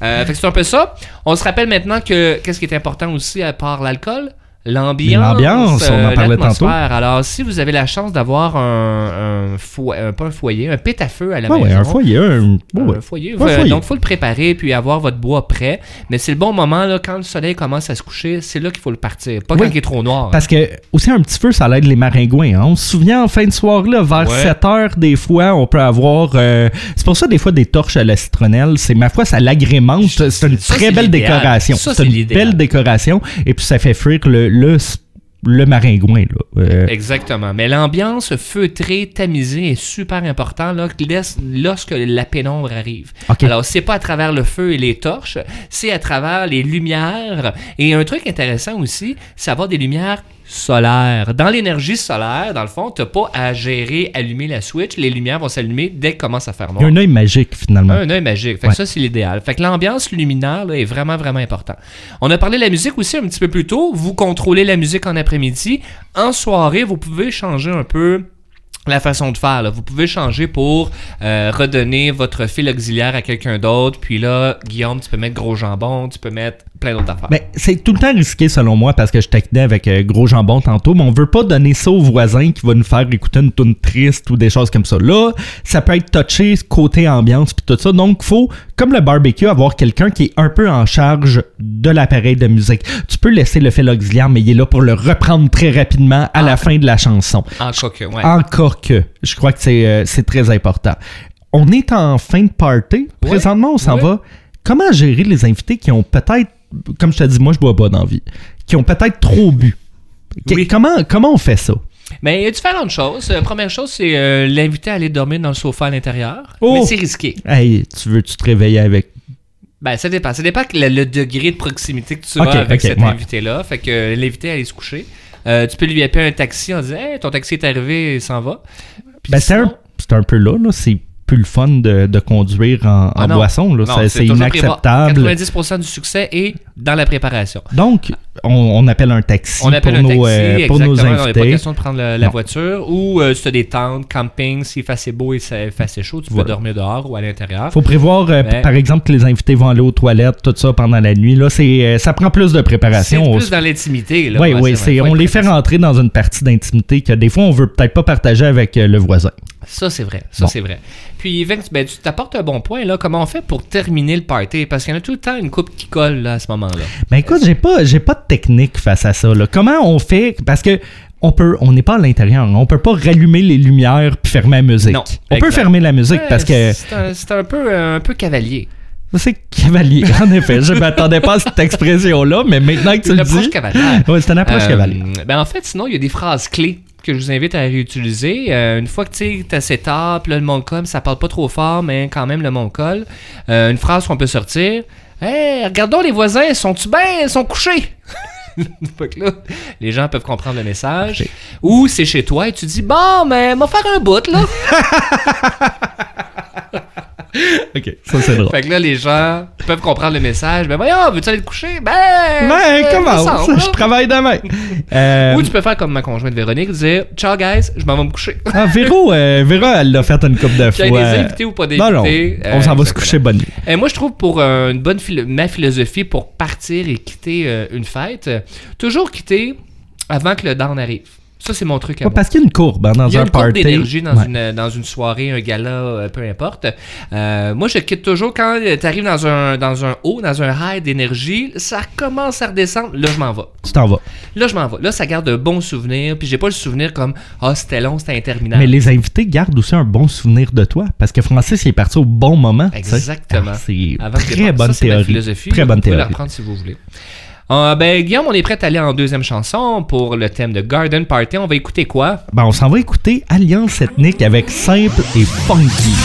Fait que c'est un peu ça. On se rappelle maintenant que qu'est-ce qui est important aussi à part l'alcool? L'ambiance. L'ambiance, on en parlait tantôt. Alors, si vous avez la chance d'avoir un, un- pas un foyer, un pét à feu à la Ouais, ouais, maison. un foyer. Un, ouais, Un foyer. Donc, il faut le préparer puis avoir votre bois prêt. Mais c'est le bon moment, là, quand le soleil commence à se coucher, c'est là qu'il faut le partir. Pas quand il est trop noir. Parce que, aussi, un petit feu, ça l'aide les maringouins. hein. On se souvient, en fin de soirée, là, vers Ouais. 7 heures, des fois, on peut avoir. euh, c'est pour ça, des fois, des torches à la citronnelle. C'est, ma foi, ça l'agrémente. C'est une Ça, très belle décoration. C'est une belle décoration. Et puis, ça fait frire le, le, le maringouin. Là. Euh, Exactement. Mais l'ambiance feutrée, tamisée est super important là, que laisse- lorsque la pénombre arrive. Alors, c'est pas à travers le feu et les torches, c'est à travers les lumières. Et un truc intéressant aussi, c'est avoir des lumières Dans l'énergie solaire, dans le fond, t'as pas à gérer, allumer la switch. Les lumières vont s'allumer dès qu'il commence à faire Il y a noir. un œil magique, finalement. Un œil magique. Fait que ça, c'est l'idéal. Fait que l'ambiance luminaire là, est vraiment, vraiment important. On a parlé de la musique aussi un petit peu plus tôt. Vous contrôlez la musique en après-midi. En soirée, vous pouvez changer un peu la façon de faire. là. Vous pouvez changer pour euh, redonner votre fil auxiliaire à quelqu'un d'autre. Puis là, Guillaume, tu peux mettre gros jambon, tu peux mettre plein d'autres affaires. Ben, c'est tout le temps risqué selon moi parce que je taquinais avec euh, gros jambon tantôt, mais on veut pas donner ça au voisin qui va nous faire écouter une tune triste ou des choses comme ça. Là, ça peut être touché côté ambiance puis tout ça. Donc, faut, comme le barbecue, avoir quelqu'un qui est un peu en charge de l'appareil de musique. Tu peux laisser le fil auxiliaire, mais il est là pour le reprendre très rapidement à la fin de la chanson. en cas que, ouais. Encore que, je crois que c'est euh, c'est très important. On est en fin de party. Présentement, on s'en ouais. va. Comment gérer les invités qui ont peut-être, comme je te dis, moi je bois pas d'envie, qui ont peut-être trop bu? Que- Oui. Comment, comment on fait ça? Mais il y a différentes choses. Euh, première chose, c'est euh, l'inviter à aller dormir dans le sofa à l'intérieur. Oh! Mais c'est risqué. Hey, tu veux-tu te réveiller avec? Ben, ça dépend. Ça dépend que le, le degré de proximité que tu Ok, as avec ok, cet ouais. invité-là. Fait que euh, l'invité à aller se coucher. Euh, tu peux lui appeler un taxi en disant Hey, ton taxi est arrivé et s'en va. Puis Ben, c'est un, peu là, là. C'est plus le fun de, de conduire en, Ah en boisson. C'est inacceptable. 90% du succès est dans la préparation. Donc, on, on appelle un taxi, On appelle pour, un nos, taxi, euh, pour nos. On n'est pas invités. question de prendre la, voiture. Ou euh, si tu as des tentes, camping, s'il fait assez beau et ça fait assez chaud, tu Voilà. peux dormir dehors ou à l'intérieur. faut prévoir, euh, Ben- par exemple, que les invités vont aller aux toilettes, tout ça pendant la nuit. Là, c'est, euh, ça prend plus de C'est préparation. plus dans l'intimité. Oui, oui, c'est c'est, on les fait rentrer dans une partie d'intimité que des fois, on veut peut-être pas partager avec euh, le voisin. Ça, c'est vrai. Ça, Bon. c'est vrai. Puis, Vince, ben, tu t'apportes un bon point. là. Comment on fait pour terminer le party? Parce qu'il y en a tout le temps une coupe qui colle là, à ce moment-là. Ben écoute, j'ai pas, j'ai pas de technique face à ça. Là. Comment on fait? Parce que on peut, on n'est pas à l'intérieur. On peut pas rallumer les lumières puis fermer la musique. Non, on peut fermer la musique Ouais, parce que C'est un, c'est un peu, un peu cavalier. c'est cavalier. En effet, je m'attendais pas à cette expression-là, mais maintenant que tu Une le approche dis, cavalière. ouais, c'est une approche Euh, cavalier. ben en fait, sinon, il y a des phrases clés que je vous invite à réutiliser. Euh, une fois que tu as cette là, le monde colle, ça parle pas trop fort, mais quand même, le monde colle. Euh, une phrase qu'on peut sortir. Hey, regardons les voisins, sont-tu bien? Ils sont couchés? Là, les gens peuvent comprendre le message. Ou c'est chez toi et tu dis Bon, mais m'a faire un bout, là. Ok, ça c'est drôle. fait que là, les gens peuvent comprendre le message. Ben voyons, veux-tu aller te coucher? Ben, Ben, euh, comment? Je travaille demain. Euh, Ou tu peux faire comme ma conjointe Véronique, dire Ciao guys, je m'en vais me coucher. ah, Véro, euh, Véro, elle l'a fait une couple de Qu'il y fois. des invités ou pas Non, non, d'invités. on euh, s'en va se coucher bonne nuit. Et moi, je trouve pour euh, une bonne philo- ma philosophie pour partir et quitter euh, une fête, euh, toujours quitter avant que le down arrive. Ça, c'est mon truc à Ouais, moi. parce qu'il y a une courbe hein, dans Il y a un une courbe party. d'énergie dans, Ouais. une, euh, dans une soirée, un gala, euh, peu importe. Euh, moi, je quitte toujours quand tu arrives dans un, dans un haut, dans un high d'énergie, ça commence à redescendre, là, je m'en vais. Tu t'en vas. Là, je m'en vais. Là, ça garde un bon souvenir, puis j'ai pas le souvenir comme « Ah, c'était long, c'était interminable ». Mais les invités gardent aussi un bon souvenir de toi. Parce que Francis, il est parti au bon moment. Exactement. Ah, C'est très bonne Ça, théorie. philosophie. Très bonne Vous pouvez la théorie. reprendre si vous voulez. Euh, ben, Guillaume, on est prêt à aller en deuxième chanson pour le thème de Garden Party. On va écouter quoi? Ben, on s'en va écouter Alliance ethnique avec Simple et Funky.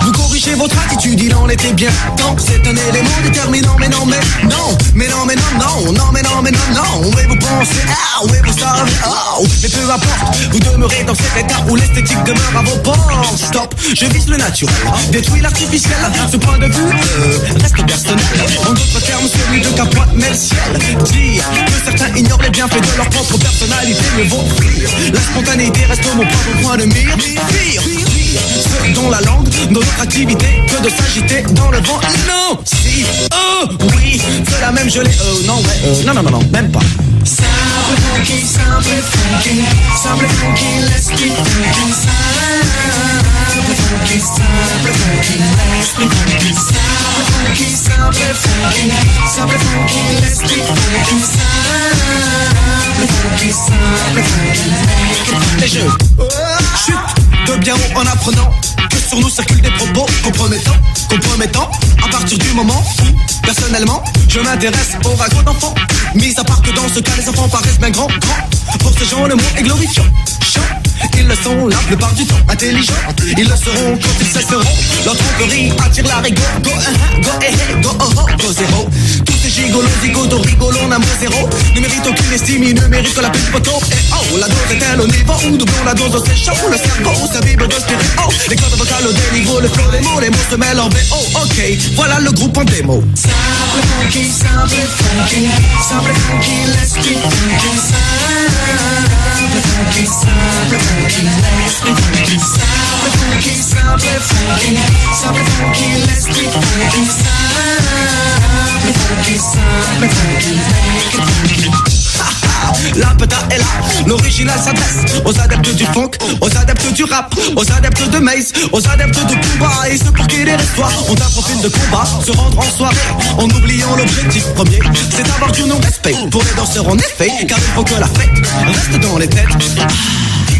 Vous corrigez votre attitude, il en était bien temps. C'est un élément déterminant, mais non, mais non, mais non, mais non, non, non, mais non, mais non, non. Mais vous pensez, ah, oui, vous savez, oh, mais peu importe, vous demeurez dans cet état où l'esthétique demeure à vos portes. Stop, je vise le naturel, détruis l'artificiel. Ce point de vue euh, reste personnel. En d'autres termes, celui de Capote mais le ciel. Dire que certains ignorent les bienfaits de leur propre personnalité, mais fuir. La spontanéité reste mon propre point de mire. Pire, ceux dont la langue, dans notre activité, que de s'agiter dans le vent. Non, si, oh, oui, c'est la même gelée. Euh, non, ouais, euh, non, non, non, non, même pas. Simple funky, simple funky, simple funky, let's keep funky. Simple funky, simple funky, let's keep funky. Simple funky, simple funky, simple funky, let's keep funky. Simple funky, simple funky, make it funky. Les jeux, chute de bien en apprenant que sur nous circulent des propos compromettants, compromettants. À partir du moment où, personnellement, je m'intéresse au ragot d'enfants. Mis à part que dans ce cas, les enfants paraissent bien grands, grands. Pour ces gens, le mot est glorifiant. Ils le sont la plupart du temps intelligents. Ils le seront quand ils cesseront. Leur attire la rigueur. Go, uh, go, eh, eh, go, oh, oh, go, zéro. Tous ces gigolos, zigotos, rigolons, n'amour zéro. Ne méritent aucune estime, ils ne méritent que la petite poteau. Et oh, la dose est-elle au niveau où doublons la dose, c'est chaud. Le cerveau, sa vibre de stéréo. Les cordes vocales au déniveau, le flow, les mots, les mots se mêlent en VO. Ok, voilà le groupe en démo. Simple funky, simple funky, let's funky. Let's funky. Let's funky. Funky, funky. La peta est là, l'original s'adresse aux adeptes du funk, aux adeptes du rap, aux adeptes de Maze, aux adeptes de combat et ceux pour qui les histoires ont un profil de combat, se rendre en soirée en oubliant l'objectif premier, c'est d'avoir du non-respect pour les danseurs en effet, car il faut que la fête reste dans les têtes.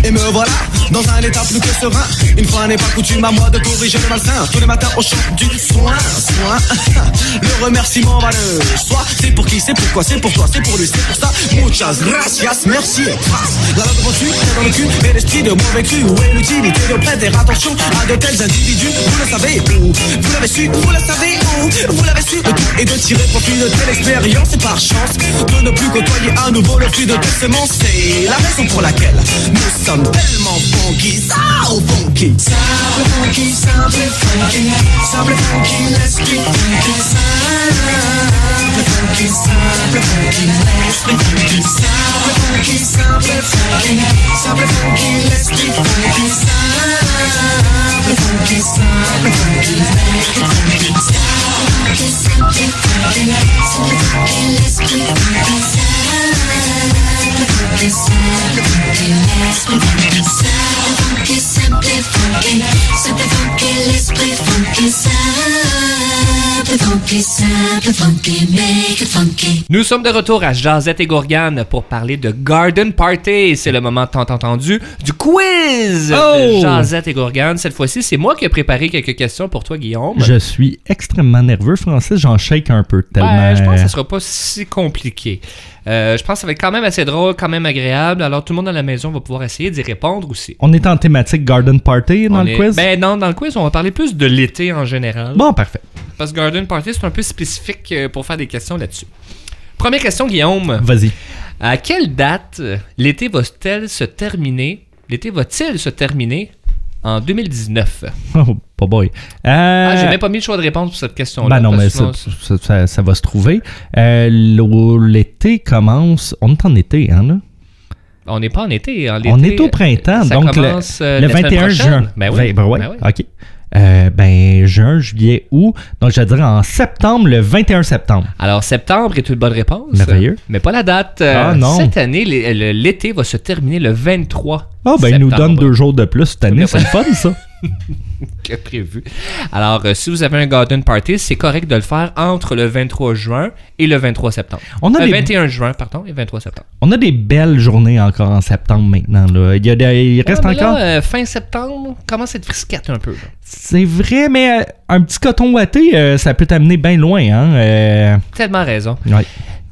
Et me voilà dans un état plus que serein. Une fois n'est pas coutume à moi de corriger le malsain. Tous les matins au champ du soin, soin. Le remerciement va le soi. C'est pour qui, c'est pourquoi, c'est pour toi, c'est pour lui, c'est pour ça. Muchas gracias, merci et. La langue dans le cul, et l'esprit de mauvais cru. Où est l'utilité de prêter attention à de tels individus? Vous le savez où? Vous l'avez su, vous le savez où? Vous l'avez su? Et de tirer profit de telle expérience. Et par chance de ne plus côtoyer à nouveau le flux de telles semences. C'est la raison pour laquelle nous sommes tellement funky, so funky. Simple funky, simple funky, simple funky, let's keep funky. Simple funky, simple funky, let's keep funky. Simple funky, simple funky, simple funky, let's funky. Simple funky, simple funky, make it funky. Simple funky, simple funky, simple funky, let's funky. Nous sommes de retour à Jazette et Gourgane pour parler de Garden Party. C'est le moment tant entendu du quiz Oh! de Jazette et Gourgane. Cette fois-ci, c'est moi qui ai préparé quelques questions pour toi, Guillaume. Je suis extrêmement nerveux, Francis. J'en shake un peu tellement. Ouais, je pense que ça sera pas si compliqué. Euh, je pense que ça va être quand même assez drôle, quand même agréable. Alors tout le monde à la maison va pouvoir essayer d'y répondre aussi. On est en thématique Garden Party dans On le est- quiz? Ben non, dans le quiz, on va parler plus de l'été en général. Bon, parfait. Parce que Garden Party, c'est un peu spécifique euh, pour faire des questions là-dessus. Première question, Guillaume. Vas-y. À quelle date euh, l'été va-t-elle se terminer? L'été va-t-il se terminer? En 2019 Oh, pas boy. Euh, Ah, j'ai même pas mis le choix de réponse pour cette question-là. Ben non, mais ça, sinon, ça, ça- ça va se trouver. Euh, L'été commence. On est en été, hein, là? on n'est pas en été. en On est au printemps, ça donc le, commence, euh, le la semaine 21 prochaine. juin. Ben oui. Ben, ben ouais, Ben oui. OK. Euh, ben, juin, juillet, août. Donc, je dirais en septembre, le 21 septembre. Alors, septembre est une bonne réponse. Merveilleux. Mais pas la date. Euh, Ah, non. Cette année, l'été va se terminer le 23 Ah, ben, il nous donne deux jours de plus cette année. C'est le fun, ça. que prévu. Alors, euh, si vous avez un garden party, c'est correct de le faire entre le 23 juin et le 23 septembre. On a Euh, des- 21 juin, pardon, et 23 septembre. On a des belles journées encore en septembre maintenant. Là. Il, y a des- il reste Ah, là, encore. euh, fin septembre, commence à être frisquette un peu. C'est vrai, mais un petit coton ouaté, ça peut t'amener bien loin. Hein? Tellement raison. ouais.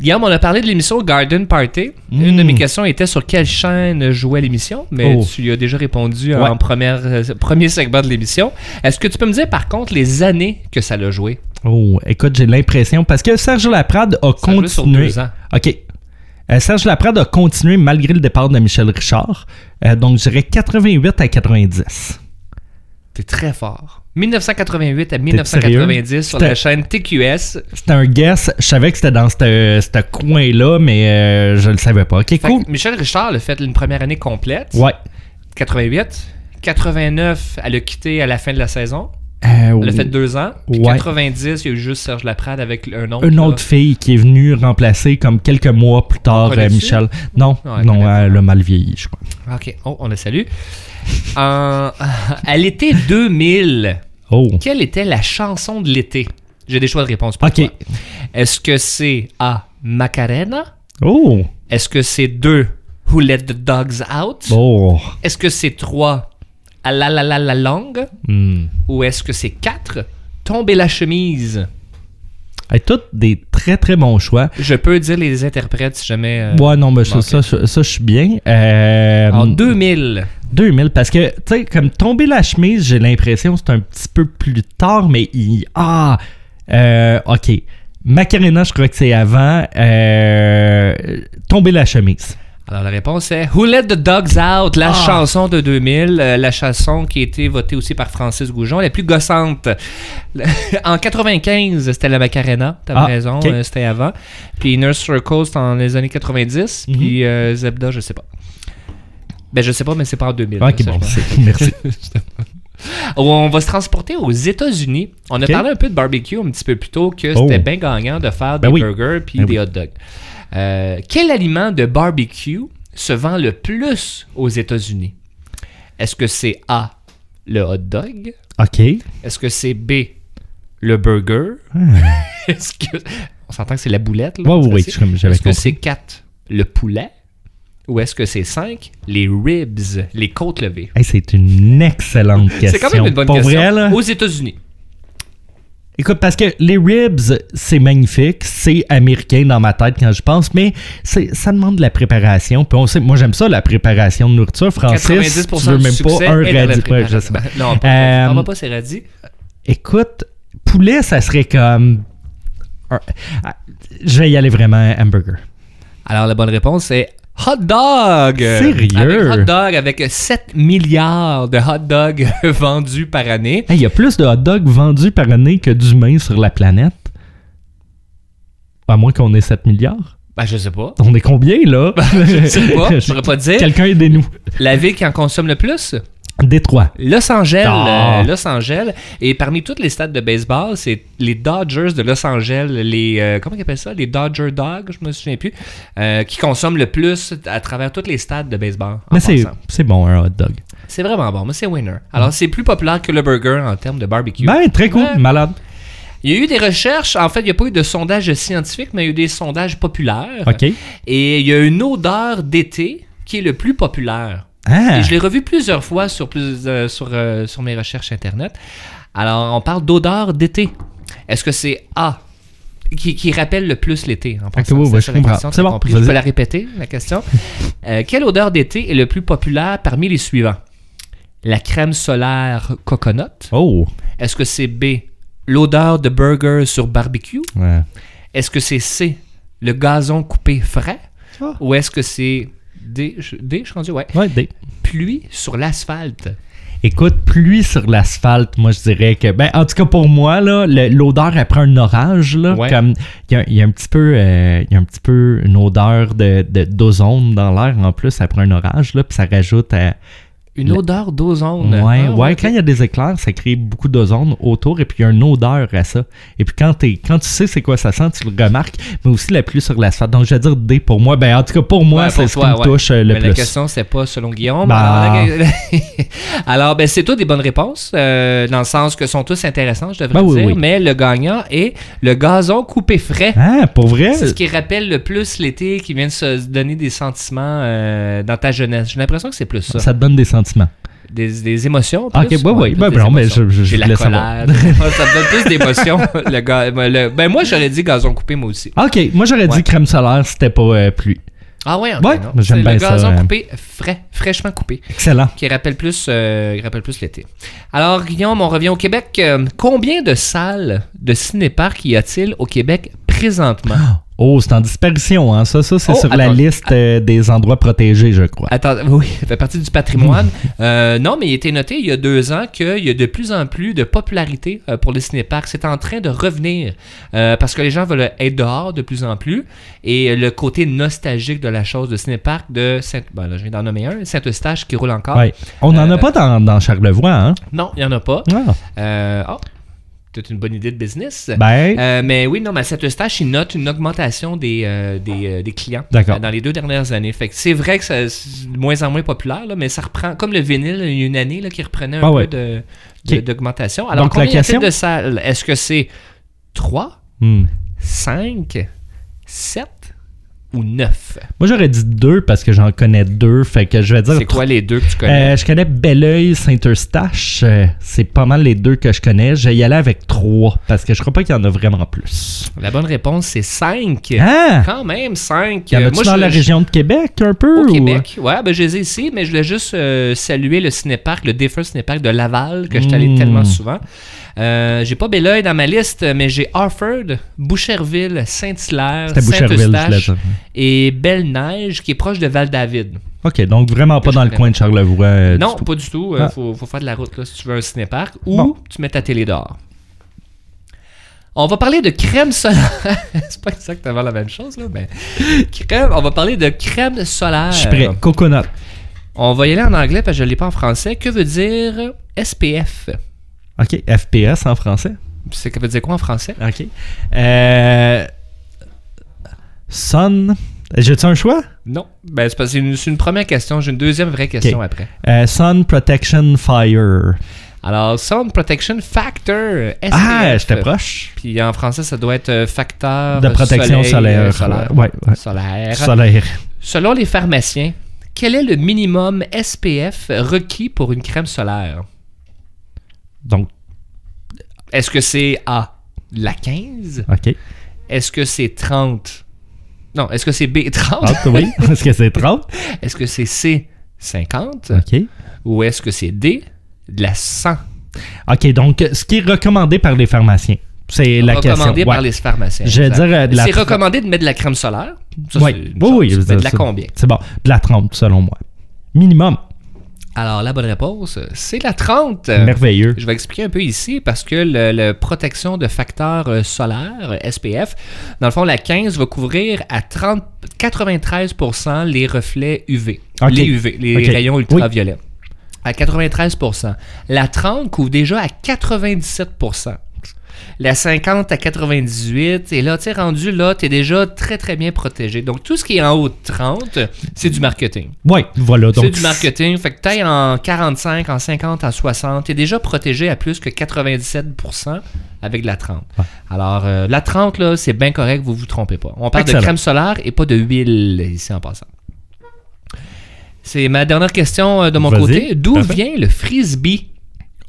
Guillaume, on a parlé de l'émission Garden Party. Une de Mm. mes questions était sur quelle chaîne jouait l'émission, mais Oh. tu y as déjà répondu Ouais. en première, euh, premier segment de l'émission. Est-ce que tu peux me dire par contre les années que ça l'a joué? Oh, écoute, j'ai l'impression. Parce que Serge Laprade a Ça joué sur continué. deux ans. OK. Euh, Serge Laprade a continué malgré le départ de Michel Richard. Euh, donc, je dirais 88 à 90. T'es très fort. 1988 à sérieux? 1990 sur la chaîne TQS. C'était un guess. Je savais que c'était dans ce coin-là, mais euh, je le savais pas. Cool. Michel Richard a fait une première année complète. Ouais. 88. 89, elle a quitté à la fin de la saison. Euh, Elle a fait deux ans. Puis Ouais. 90, il y a eu juste Serge Laprade avec un autre. Une là. autre fille qui est venue remplacer comme quelques mois plus tard euh? Michel. Non, non, elle a mal vieilli, je crois. Ok, oh, on la salue. En- à l'été 2000, Oh. quelle était la chanson de l'été? J'ai des choix de réponse pour toi. Est-ce que c'est A. Macarena? Oh. Est-ce que c'est 2. Who Let the Dogs Out? Oh. Est-ce que c'est 3. À la la la la langue? Hmm. Ou est-ce que c'est 4. Tomber la chemise? Hey, toutes des très très bons choix. Je peux dire les interprètes si jamais. euh, Ouais, non, mais ça, ça, ça, ça, je suis bien. Euh, En 2000. 2000, parce que, tu sais, comme tomber la chemise, j'ai l'impression c'est un petit peu plus tard, mais il. Ah! Euh, ok. Macarena, je crois que c'est avant. Euh, tomber la chemise. Alors la réponse est Who Let the Dogs Out, la chanson de 2000, euh, la chanson qui a été votée aussi par Francis Goujon, la plus gossante. En 95, c'était la Macarena, t'avais Ah, raison, ok. euh, c'était avant. Puis Inner Circle, c'était en les années 90, Mhm. puis euh, Zebda, je sais pas. Ben je sais pas, mais c'est pas en 2000. Ok, ça, bon, merci. On va se transporter aux États-Unis. On a Ok. parlé un peu de barbecue un petit peu plus tôt, que Oh. c'était bien gagnant de faire Ben des oui. burgers puis Ben des oui. hot dogs. Euh, quel aliment de barbecue se vend le plus aux États-Unis? Est-ce que c'est A, le hot dog? Ok. Est-ce que c'est B, le burger? Est-ce que... On s'entend que c'est la boulette, là? Ce oui, j'avais Est-ce que c'est 4, le poulet? Ou est-ce que c'est 5, les ribs, les côtes levées? Hey, c'est une excellente question. C'est quand même une bonne Pour question. vrai, là? Aux États-Unis. Écoute, parce que les ribs, c'est magnifique, c'est américain dans ma tête quand je pense, mais c'est- ça demande de la préparation. Puis on sait, moi j'aime ça, la préparation de nourriture. Francis, 90% tu veux même pas un est radis. Ouais, je sais pas. Non, pas, Euh, on va pas c'est radis. Écoute, poulet, ça serait comme. ah, Je vais y aller vraiment hamburger. Alors, la bonne réponse c'est hot dog. Sérieux? Avec hot dog, avec 7 milliards de hot dogs vendus par année. Hey, Il y a plus de hot dogs vendus par année que d'humains sur la planète? À moins qu'on ait 7 milliards? Ben, je sais pas. On est combien, là? Je sais pas, je pourrais pas te dire. Quelqu'un aidez-nous. La ville qui en consomme le plus? Détroit. Los Angeles. Ah. euh, Los Angeles. Et parmi tous les stades de baseball, c'est les Dodgers de Los Angeles, les. euh, comment ils appellent ça? Les Dodger Dogs, je me souviens plus. euh, qui consomment le plus à travers tous les stades de baseball. Mais c'est bon, un hot dog. C'est vraiment bon, mais c'est winner. Alors, c'est plus populaire que le burger en termes de barbecue. Ben, très cool, Ouais. malade. Il y a eu des recherches, en fait, il n'y a pas eu de sondage scientifique, mais il y a eu des sondages populaires. OK. Et il y a une odeur d'été qui est le plus populaire. Ah, Et je l'ai revu plusieurs fois sur, plus, euh, sur, euh, sur mes recherches Internet. Alors, on parle d'odeur d'été. Est-ce que c'est A qui, qui rappelle le plus l'été en je comprends. C'est bon. Je peux la répéter, la question? Euh, quelle odeur d'été est le plus populaire parmi les suivants? La crème solaire coconut. Oh. Est-ce que c'est B, l'odeur de burger sur barbecue? Ouais. Est-ce que c'est C, le gazon coupé frais? Ah. Ou est-ce que c'est D, je- D, je suis rendu, ouais, Ouais, des- pluie sur l'asphalte? Écoute, pluie sur l'asphalte, moi je dirais que. Ben, en tout cas pour moi, là, le- l'odeur après un orage, là, Ouais. comme. Il y a, il y a un petit peu. euh, Il y a un petit peu une odeur de, de- d'ozone dans l'air en plus après un orage, là, puis ça rajoute à Une Le- odeur d'ozone. Ouais, Ah, ouais, quand il y a des éclairs, ça crée beaucoup d'ozone autour et puis il y a une odeur à ça. Et puis quand, t'es- quand tu sais c'est quoi ça sent, tu le remarques, mais aussi la pluie sur l'asphalte. Donc je vais dire D pour moi. Ben en tout cas pour moi, Ouais, c'est ce qui me touche euh, le Mais plus. la question, c'est pas selon Guillaume. Bah. Alors, ben, c'est tout des bonnes réponses, euh, dans le sens que sont tous intéressants, je devrais Ben oui, dire. oui. Mais le gagnant est le gazon coupé frais. Ah, pour vrai? C'est ce qui rappelle le plus l'été, qui vient de se donner des sentiments euh, dans ta jeunesse. J'ai l'impression que c'est plus ça. Ça te donne des sentiments. Des, des émotions. Ah, plus, ok, ouais, ouais. Ben, des non, mais je- je- je J'ai la colère. ça me donne plus d'émotions. le ga- le- Ben, moi, j'aurais dit gazon coupé, moi aussi. Ok, moi j'aurais Ouais. dit crème solaire, c'était pas euh, pluie. Ah ouais, ok, Ouais, j'aime bien le ça, gazon euh. coupé frais, fraîchement coupé. Excellent. qui rappelle plus, euh, qui rappelle plus l'été. Alors, Guillaume, on revient au Québec. Euh, combien de salles de cinéparc y a-t-il au Québec présentement? Oh, c'est en disparition, hein. Ça, ça c'est Oh, sur la liste euh, des endroits protégés, je crois. Attends, oui, ça fait partie du patrimoine. Euh, non, mais il était noté il y a deux ans qu'il y a de plus en plus de popularité euh, pour les cinéparcs. C'est en train de revenir parce que les gens veulent être dehors de plus en plus. Et le côté nostalgique de la chose de cinéparc de Saint... Ben là, je viens d'en nommer un, Saint-Eustache qui roule encore. Ouais. On n'en a pas dans, dans Charlevoix, hein? Non, il n'y en a pas. Ah. Oh, c'est une bonne idée de business. Ben, Euh, mais oui, non, mais cette stage, il note une augmentation des, euh, des, euh, des clients D'accord. euh, dans les deux dernières années. Fait que c'est vrai que c'est de moins en moins populaire, là, mais ça reprend, comme le vinyle, il y a une année là, qui reprenait un Ah peu ouais. de, d'augmentation. Alors, Donc, la combien y de salles? Est-ce que c'est 3, hmm. 5, 7 ou 9? moi j'aurais dit deux parce que j'en connais deux. Fait que je vais dire. C'est quoi les deux que tu connais? Euh, je connais Belleuil, Saint-Eustache. euh, c'est pas mal les deux que je connais. Je vais y aller avec trois parce que je crois pas qu'il y en a vraiment plus. La bonne réponse, c'est 5. Ah! Quand même, 5. Y en a-tu dans la région de Québec un peu? Au ou- Québec, ouais, ben je les ai ici, mais je voulais juste euh, saluer le cinéparc, le Differ Cinéparc de Laval, que je suis allé Mm. tellement souvent. Euh, j'ai pas Belleuil dans ma liste, mais j'ai Harford, Boucherville, Saint-Hilaire, Saint-Eustache et Belle-Neige, qui est proche de Val-David. Ok, donc vraiment pas dans le coin de Charlevoix. euh, non, pas du tout. Il Ah. faut, faut faire de la route là, si tu veux un cinéparc. Ou Bon. tu mets ta télé dehors. On va parler de crème solaire. C'est pas exactement la même chose, là, mais crème, on va parler de crème solaire. Je suis prêt. Coconut. On va y aller en anglais parce que je ne l'ai pas en français. Que veut dire SPF? Ok, FPS en français. C'est que veut dire quoi en français? Ok. Euh... Sun. J'ai-tu un choix? Non. Ben, c'est parce que c'est une, c'est une première question. J'ai une deuxième vraie question après. Euh, sun Protection Fire. Alors, Sun Protection Factor. SPF. Ah, j'étais proche. Puis en français, ça doit être euh, facteur De protection soleil, solaire. euh, solaire. Ouais, ouais. Solaire. Solaire. Selon les pharmaciens, quel est le minimum SPF requis pour une crème solaire? Donc, Est-ce que c'est A, la 15? ok. Est-ce que c'est 30? Non, est-ce que c'est B, 30? Ah, oui. Est-ce que c'est 30? Est-ce que c'est C, 50? Ok. Ou est-ce que c'est D, de la 100? Ok, donc, ce qui est recommandé par les pharmaciens, c'est la question. recommandé par Ouais. les pharmaciens. Je dire, de la C'est recommandé de mettre de la crème solaire. Ça, Oui, oui, dire de la combien? C'est bon. De la 30, selon moi. Minimum. Alors, la bonne réponse, c'est la 30. Merveilleux. Je vais expliquer un peu ici parce que le, le protection de facteurs euh, solaires, SPF, dans le fond, la 15 va couvrir à 30, 93% les reflets UV. Les UV, les rayons ultraviolets. À 93%. La 30 couvre déjà à 97%. La 50 à 98, et là, tu sais, rendu là, tu es déjà très, très bien protégé. Donc, tout ce qui est en haut de 30, c'est du marketing. Ouais, voilà. C'est Donc, du marketing. Fait que t'ailles en 45, en 50, en 60, t'es déjà protégé à plus que 97% avec de la 30. Ouais. Alors, euh, la 30, là, c'est bien correct, vous vous trompez pas. On parle Excellent. de crème solaire et pas de huile ici en passant. C'est ma dernière question euh, de mon côté. D'où vient le frisbee?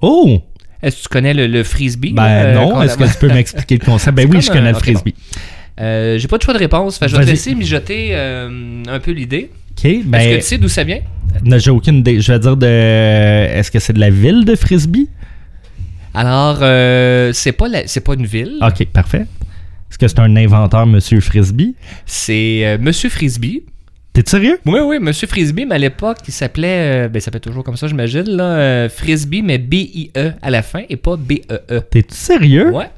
Oh! Est-ce que tu connais le, le frisbee? Ben euh, non, est-ce que tu peux m'expliquer le concept? Ben oui, je connais un- le frisbee. Euh, J'ai pas de choix de réponse. Fait je vais te Vas-y. laisser mijoter euh, un peu l'idée. Est-ce ben, que tu sais d'où ça vient? j'ai aucune idée. Je vais dire de. Est-ce que c'est de la ville de Frisbee? Alors, euh, c'est pas, la- c'est pas une ville. Ok, parfait. Est-ce que c'est un inventeur, Monsieur Frisbee? C'est euh, Monsieur Frisbee. T'es sérieux? Oui, oui, Monsieur Frisbee, mais à l'époque, il s'appelait, euh, ben, il s'appelle toujours comme ça, j'imagine, là, euh, Frisbee, mais B-I-E à la fin et pas B-E-E. T'es sérieux? Ouais.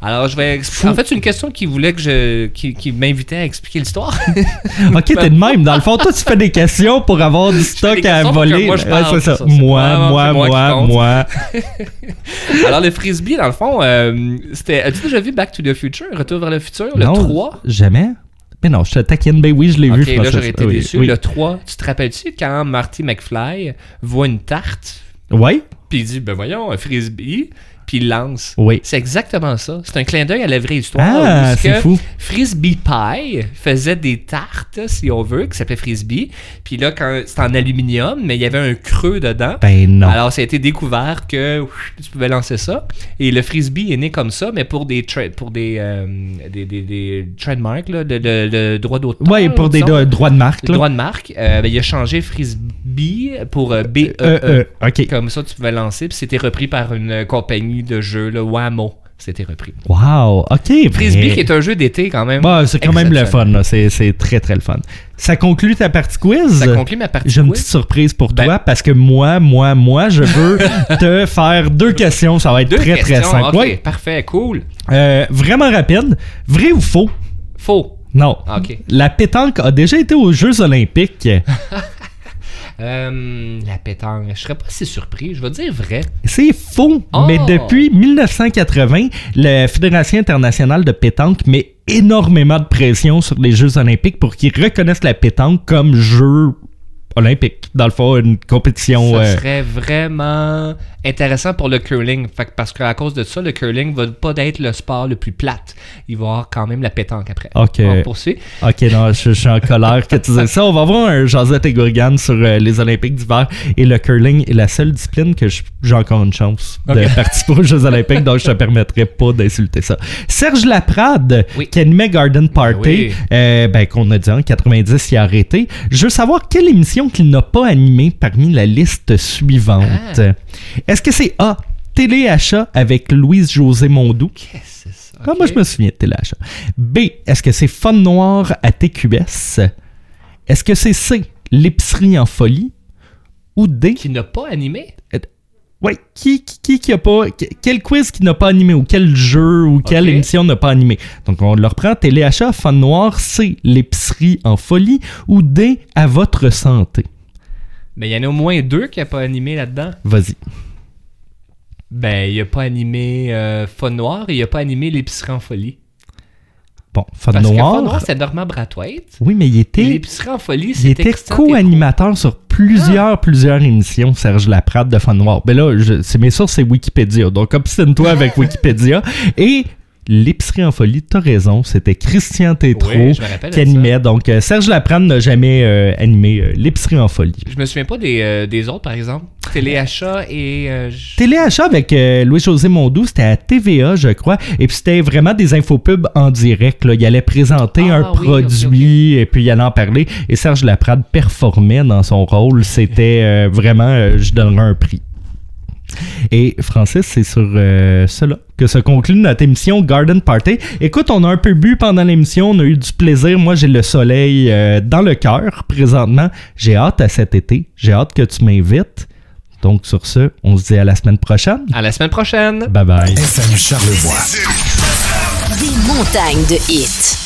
Alors, je vais. expli- En fait, c'est une question qui voulait que je. qui, qui m'invitait à expliquer l'histoire. Ok, t'es de même. Dans le fond, toi, tu fais des questions pour avoir du stock à voler. moi, Ouais, ça. ça, Moi, moi, moi, moi moi. Alors, le frisbee, dans le fond, euh, c'était. As-tu déjà vu Back to the Future? Retour vers le futur Le Non, 3 Jamais. Mais non, je taquine. Ben oui, je l'ai Ok, vu, là, Francis. j'aurais été Oui, déçu. Oui. Le 3, tu te rappelles-tu quand Marty McFly voit une tarte, Ouais? puis il dit, ben voyons, un frisbee, puis il lance. Oui. C'est exactement ça. C'est un clin d'œil à la vraie histoire. Ah, c'est que fou. Frisbee Pie faisait des tartes, si on veut, qui s'appelait Frisbee. Puis là, quand c'était en aluminium, mais il y avait un creux dedans. Ben non. Alors, ça a été découvert que ouf, tu pouvais lancer ça. Et le frisbee est né comme ça, mais pour des pour des, euh, des, des, des trademarks, là, de droits d'auteur. ouais, pour des do- droits de marque. Droits de marque. Euh, ben, il a changé frisbee pour euh, B-E-E. Euh, euh, ok. Comme ça, tu pouvais lancer. Puis c'était repris par une euh, compagnie de jeux, le Wamo. C'était repris. Wow, ok. Frisbee, mais- qui est un jeu d'été quand même. Bah, c'est quand même le fun. C'est, très, très le fun. Ça conclut ta partie quiz? Ça conclut ma partie J'ai une petite surprise pour Ben- toi parce que moi, moi, moi, je veux te faire deux questions. Ça va être Deux très, questions. très simple. Ok, Ouais. parfait, cool. Euh, vraiment rapide. Vrai ou faux? Faux. Non. Ok. La pétanque a déjà été aux Jeux Olympiques. Euh, la pétanque. Je serais pas si surpris. Je vais dire vrai. C'est faux, Oh! mais depuis 1980, la Fédération internationale de pétanque met énormément de pression sur les Jeux olympiques pour qu'ils reconnaissent la pétanque comme jeu olympique. Dans le fond, une compétition... Ça euh, serait vraiment intéressant pour le curling. Fait parce qu'à cause de ça, le curling va pas être le sport le plus plate. Il va y avoir quand même la pétanque après. Ok. On poursuit. Ok, non, je, je suis en colère que tu dises ça. On va avoir un Josette et Gourgane sur euh, les Olympiques d'hiver. Et le curling est la seule discipline que j'ai encore une chance de participer aux Jeux Olympiques, donc je te permettrai pas d'insulter ça. Serge Laprade, Oui. qui animait Garden Party, oui. euh, ben, qu'on a dit en 90, il a arrêté. Je veux savoir quelle émission qu'il n'a pas animée parmi la liste suivante. Ah. Est-ce que c'est A, Téléachat avec Louise-José Mondou? Qu'est-ce que c'est ça? Ah, moi, je me souviens de Téléachat. B. Est-ce que c'est Fun Noir à TQS? Est-ce que c'est C. L'épicerie en folie? Ou D. Qui n'a pas animé? Ouais, qui, qui, qui, qui a pas. que- Quel quiz qui n'a pas animé ou quel jeu ou quelle émission n'a pas animé? Donc, on le reprend. Téléachat, Fun Noir, C. L'épicerie en folie ou D. À votre santé? Mais il y en a au moins deux qui n'ont pas animé là-dedans. Vas-y. Ben, il a pas animé euh, Fun Noir et il a pas animé L'épicerie en folie. Bon, Fun Parce que Fun Noir. Noir, c'est Normand Brathwaite. oui, mais il était. L'épicerie en folie, Il était co-animateur sur plusieurs, plusieurs émissions, Serge Laprade de Fun Noir. Ben là, c'est mes sources, c'est Wikipédia. Donc, obstine-toi avec Wikipédia. Et l'épicerie en folie, t'as raison, c'était Christian Tétrault Oui, qui animait. Donc, euh, Serge Laprade n'a jamais euh, animé euh, l'épicerie en folie. Je me souviens pas des, euh, des autres, par exemple. Téléachat et... euh, je- Téléachat avec Louis-José Mondou, c'était à TVA, je crois. Et puis c'était vraiment des infopubs en direct. Là. Il allait présenter Ah un oui, produit et puis il allait en parler. Et Serge Laprade performait dans son rôle. C'était vraiment, je donnerais un prix. Et Francis, c'est sur euh, cela que se conclut notre émission Garden Party. Écoute, on a un peu bu pendant l'émission, on a eu du plaisir. Moi, j'ai le soleil euh, dans le cœur présentement. J'ai hâte à cet été. J'ai hâte que tu m'invites. Donc, sur ce, on se dit à la semaine prochaine. À la semaine prochaine! Bye bye. FM Charlevoix. Des montagnes de hits.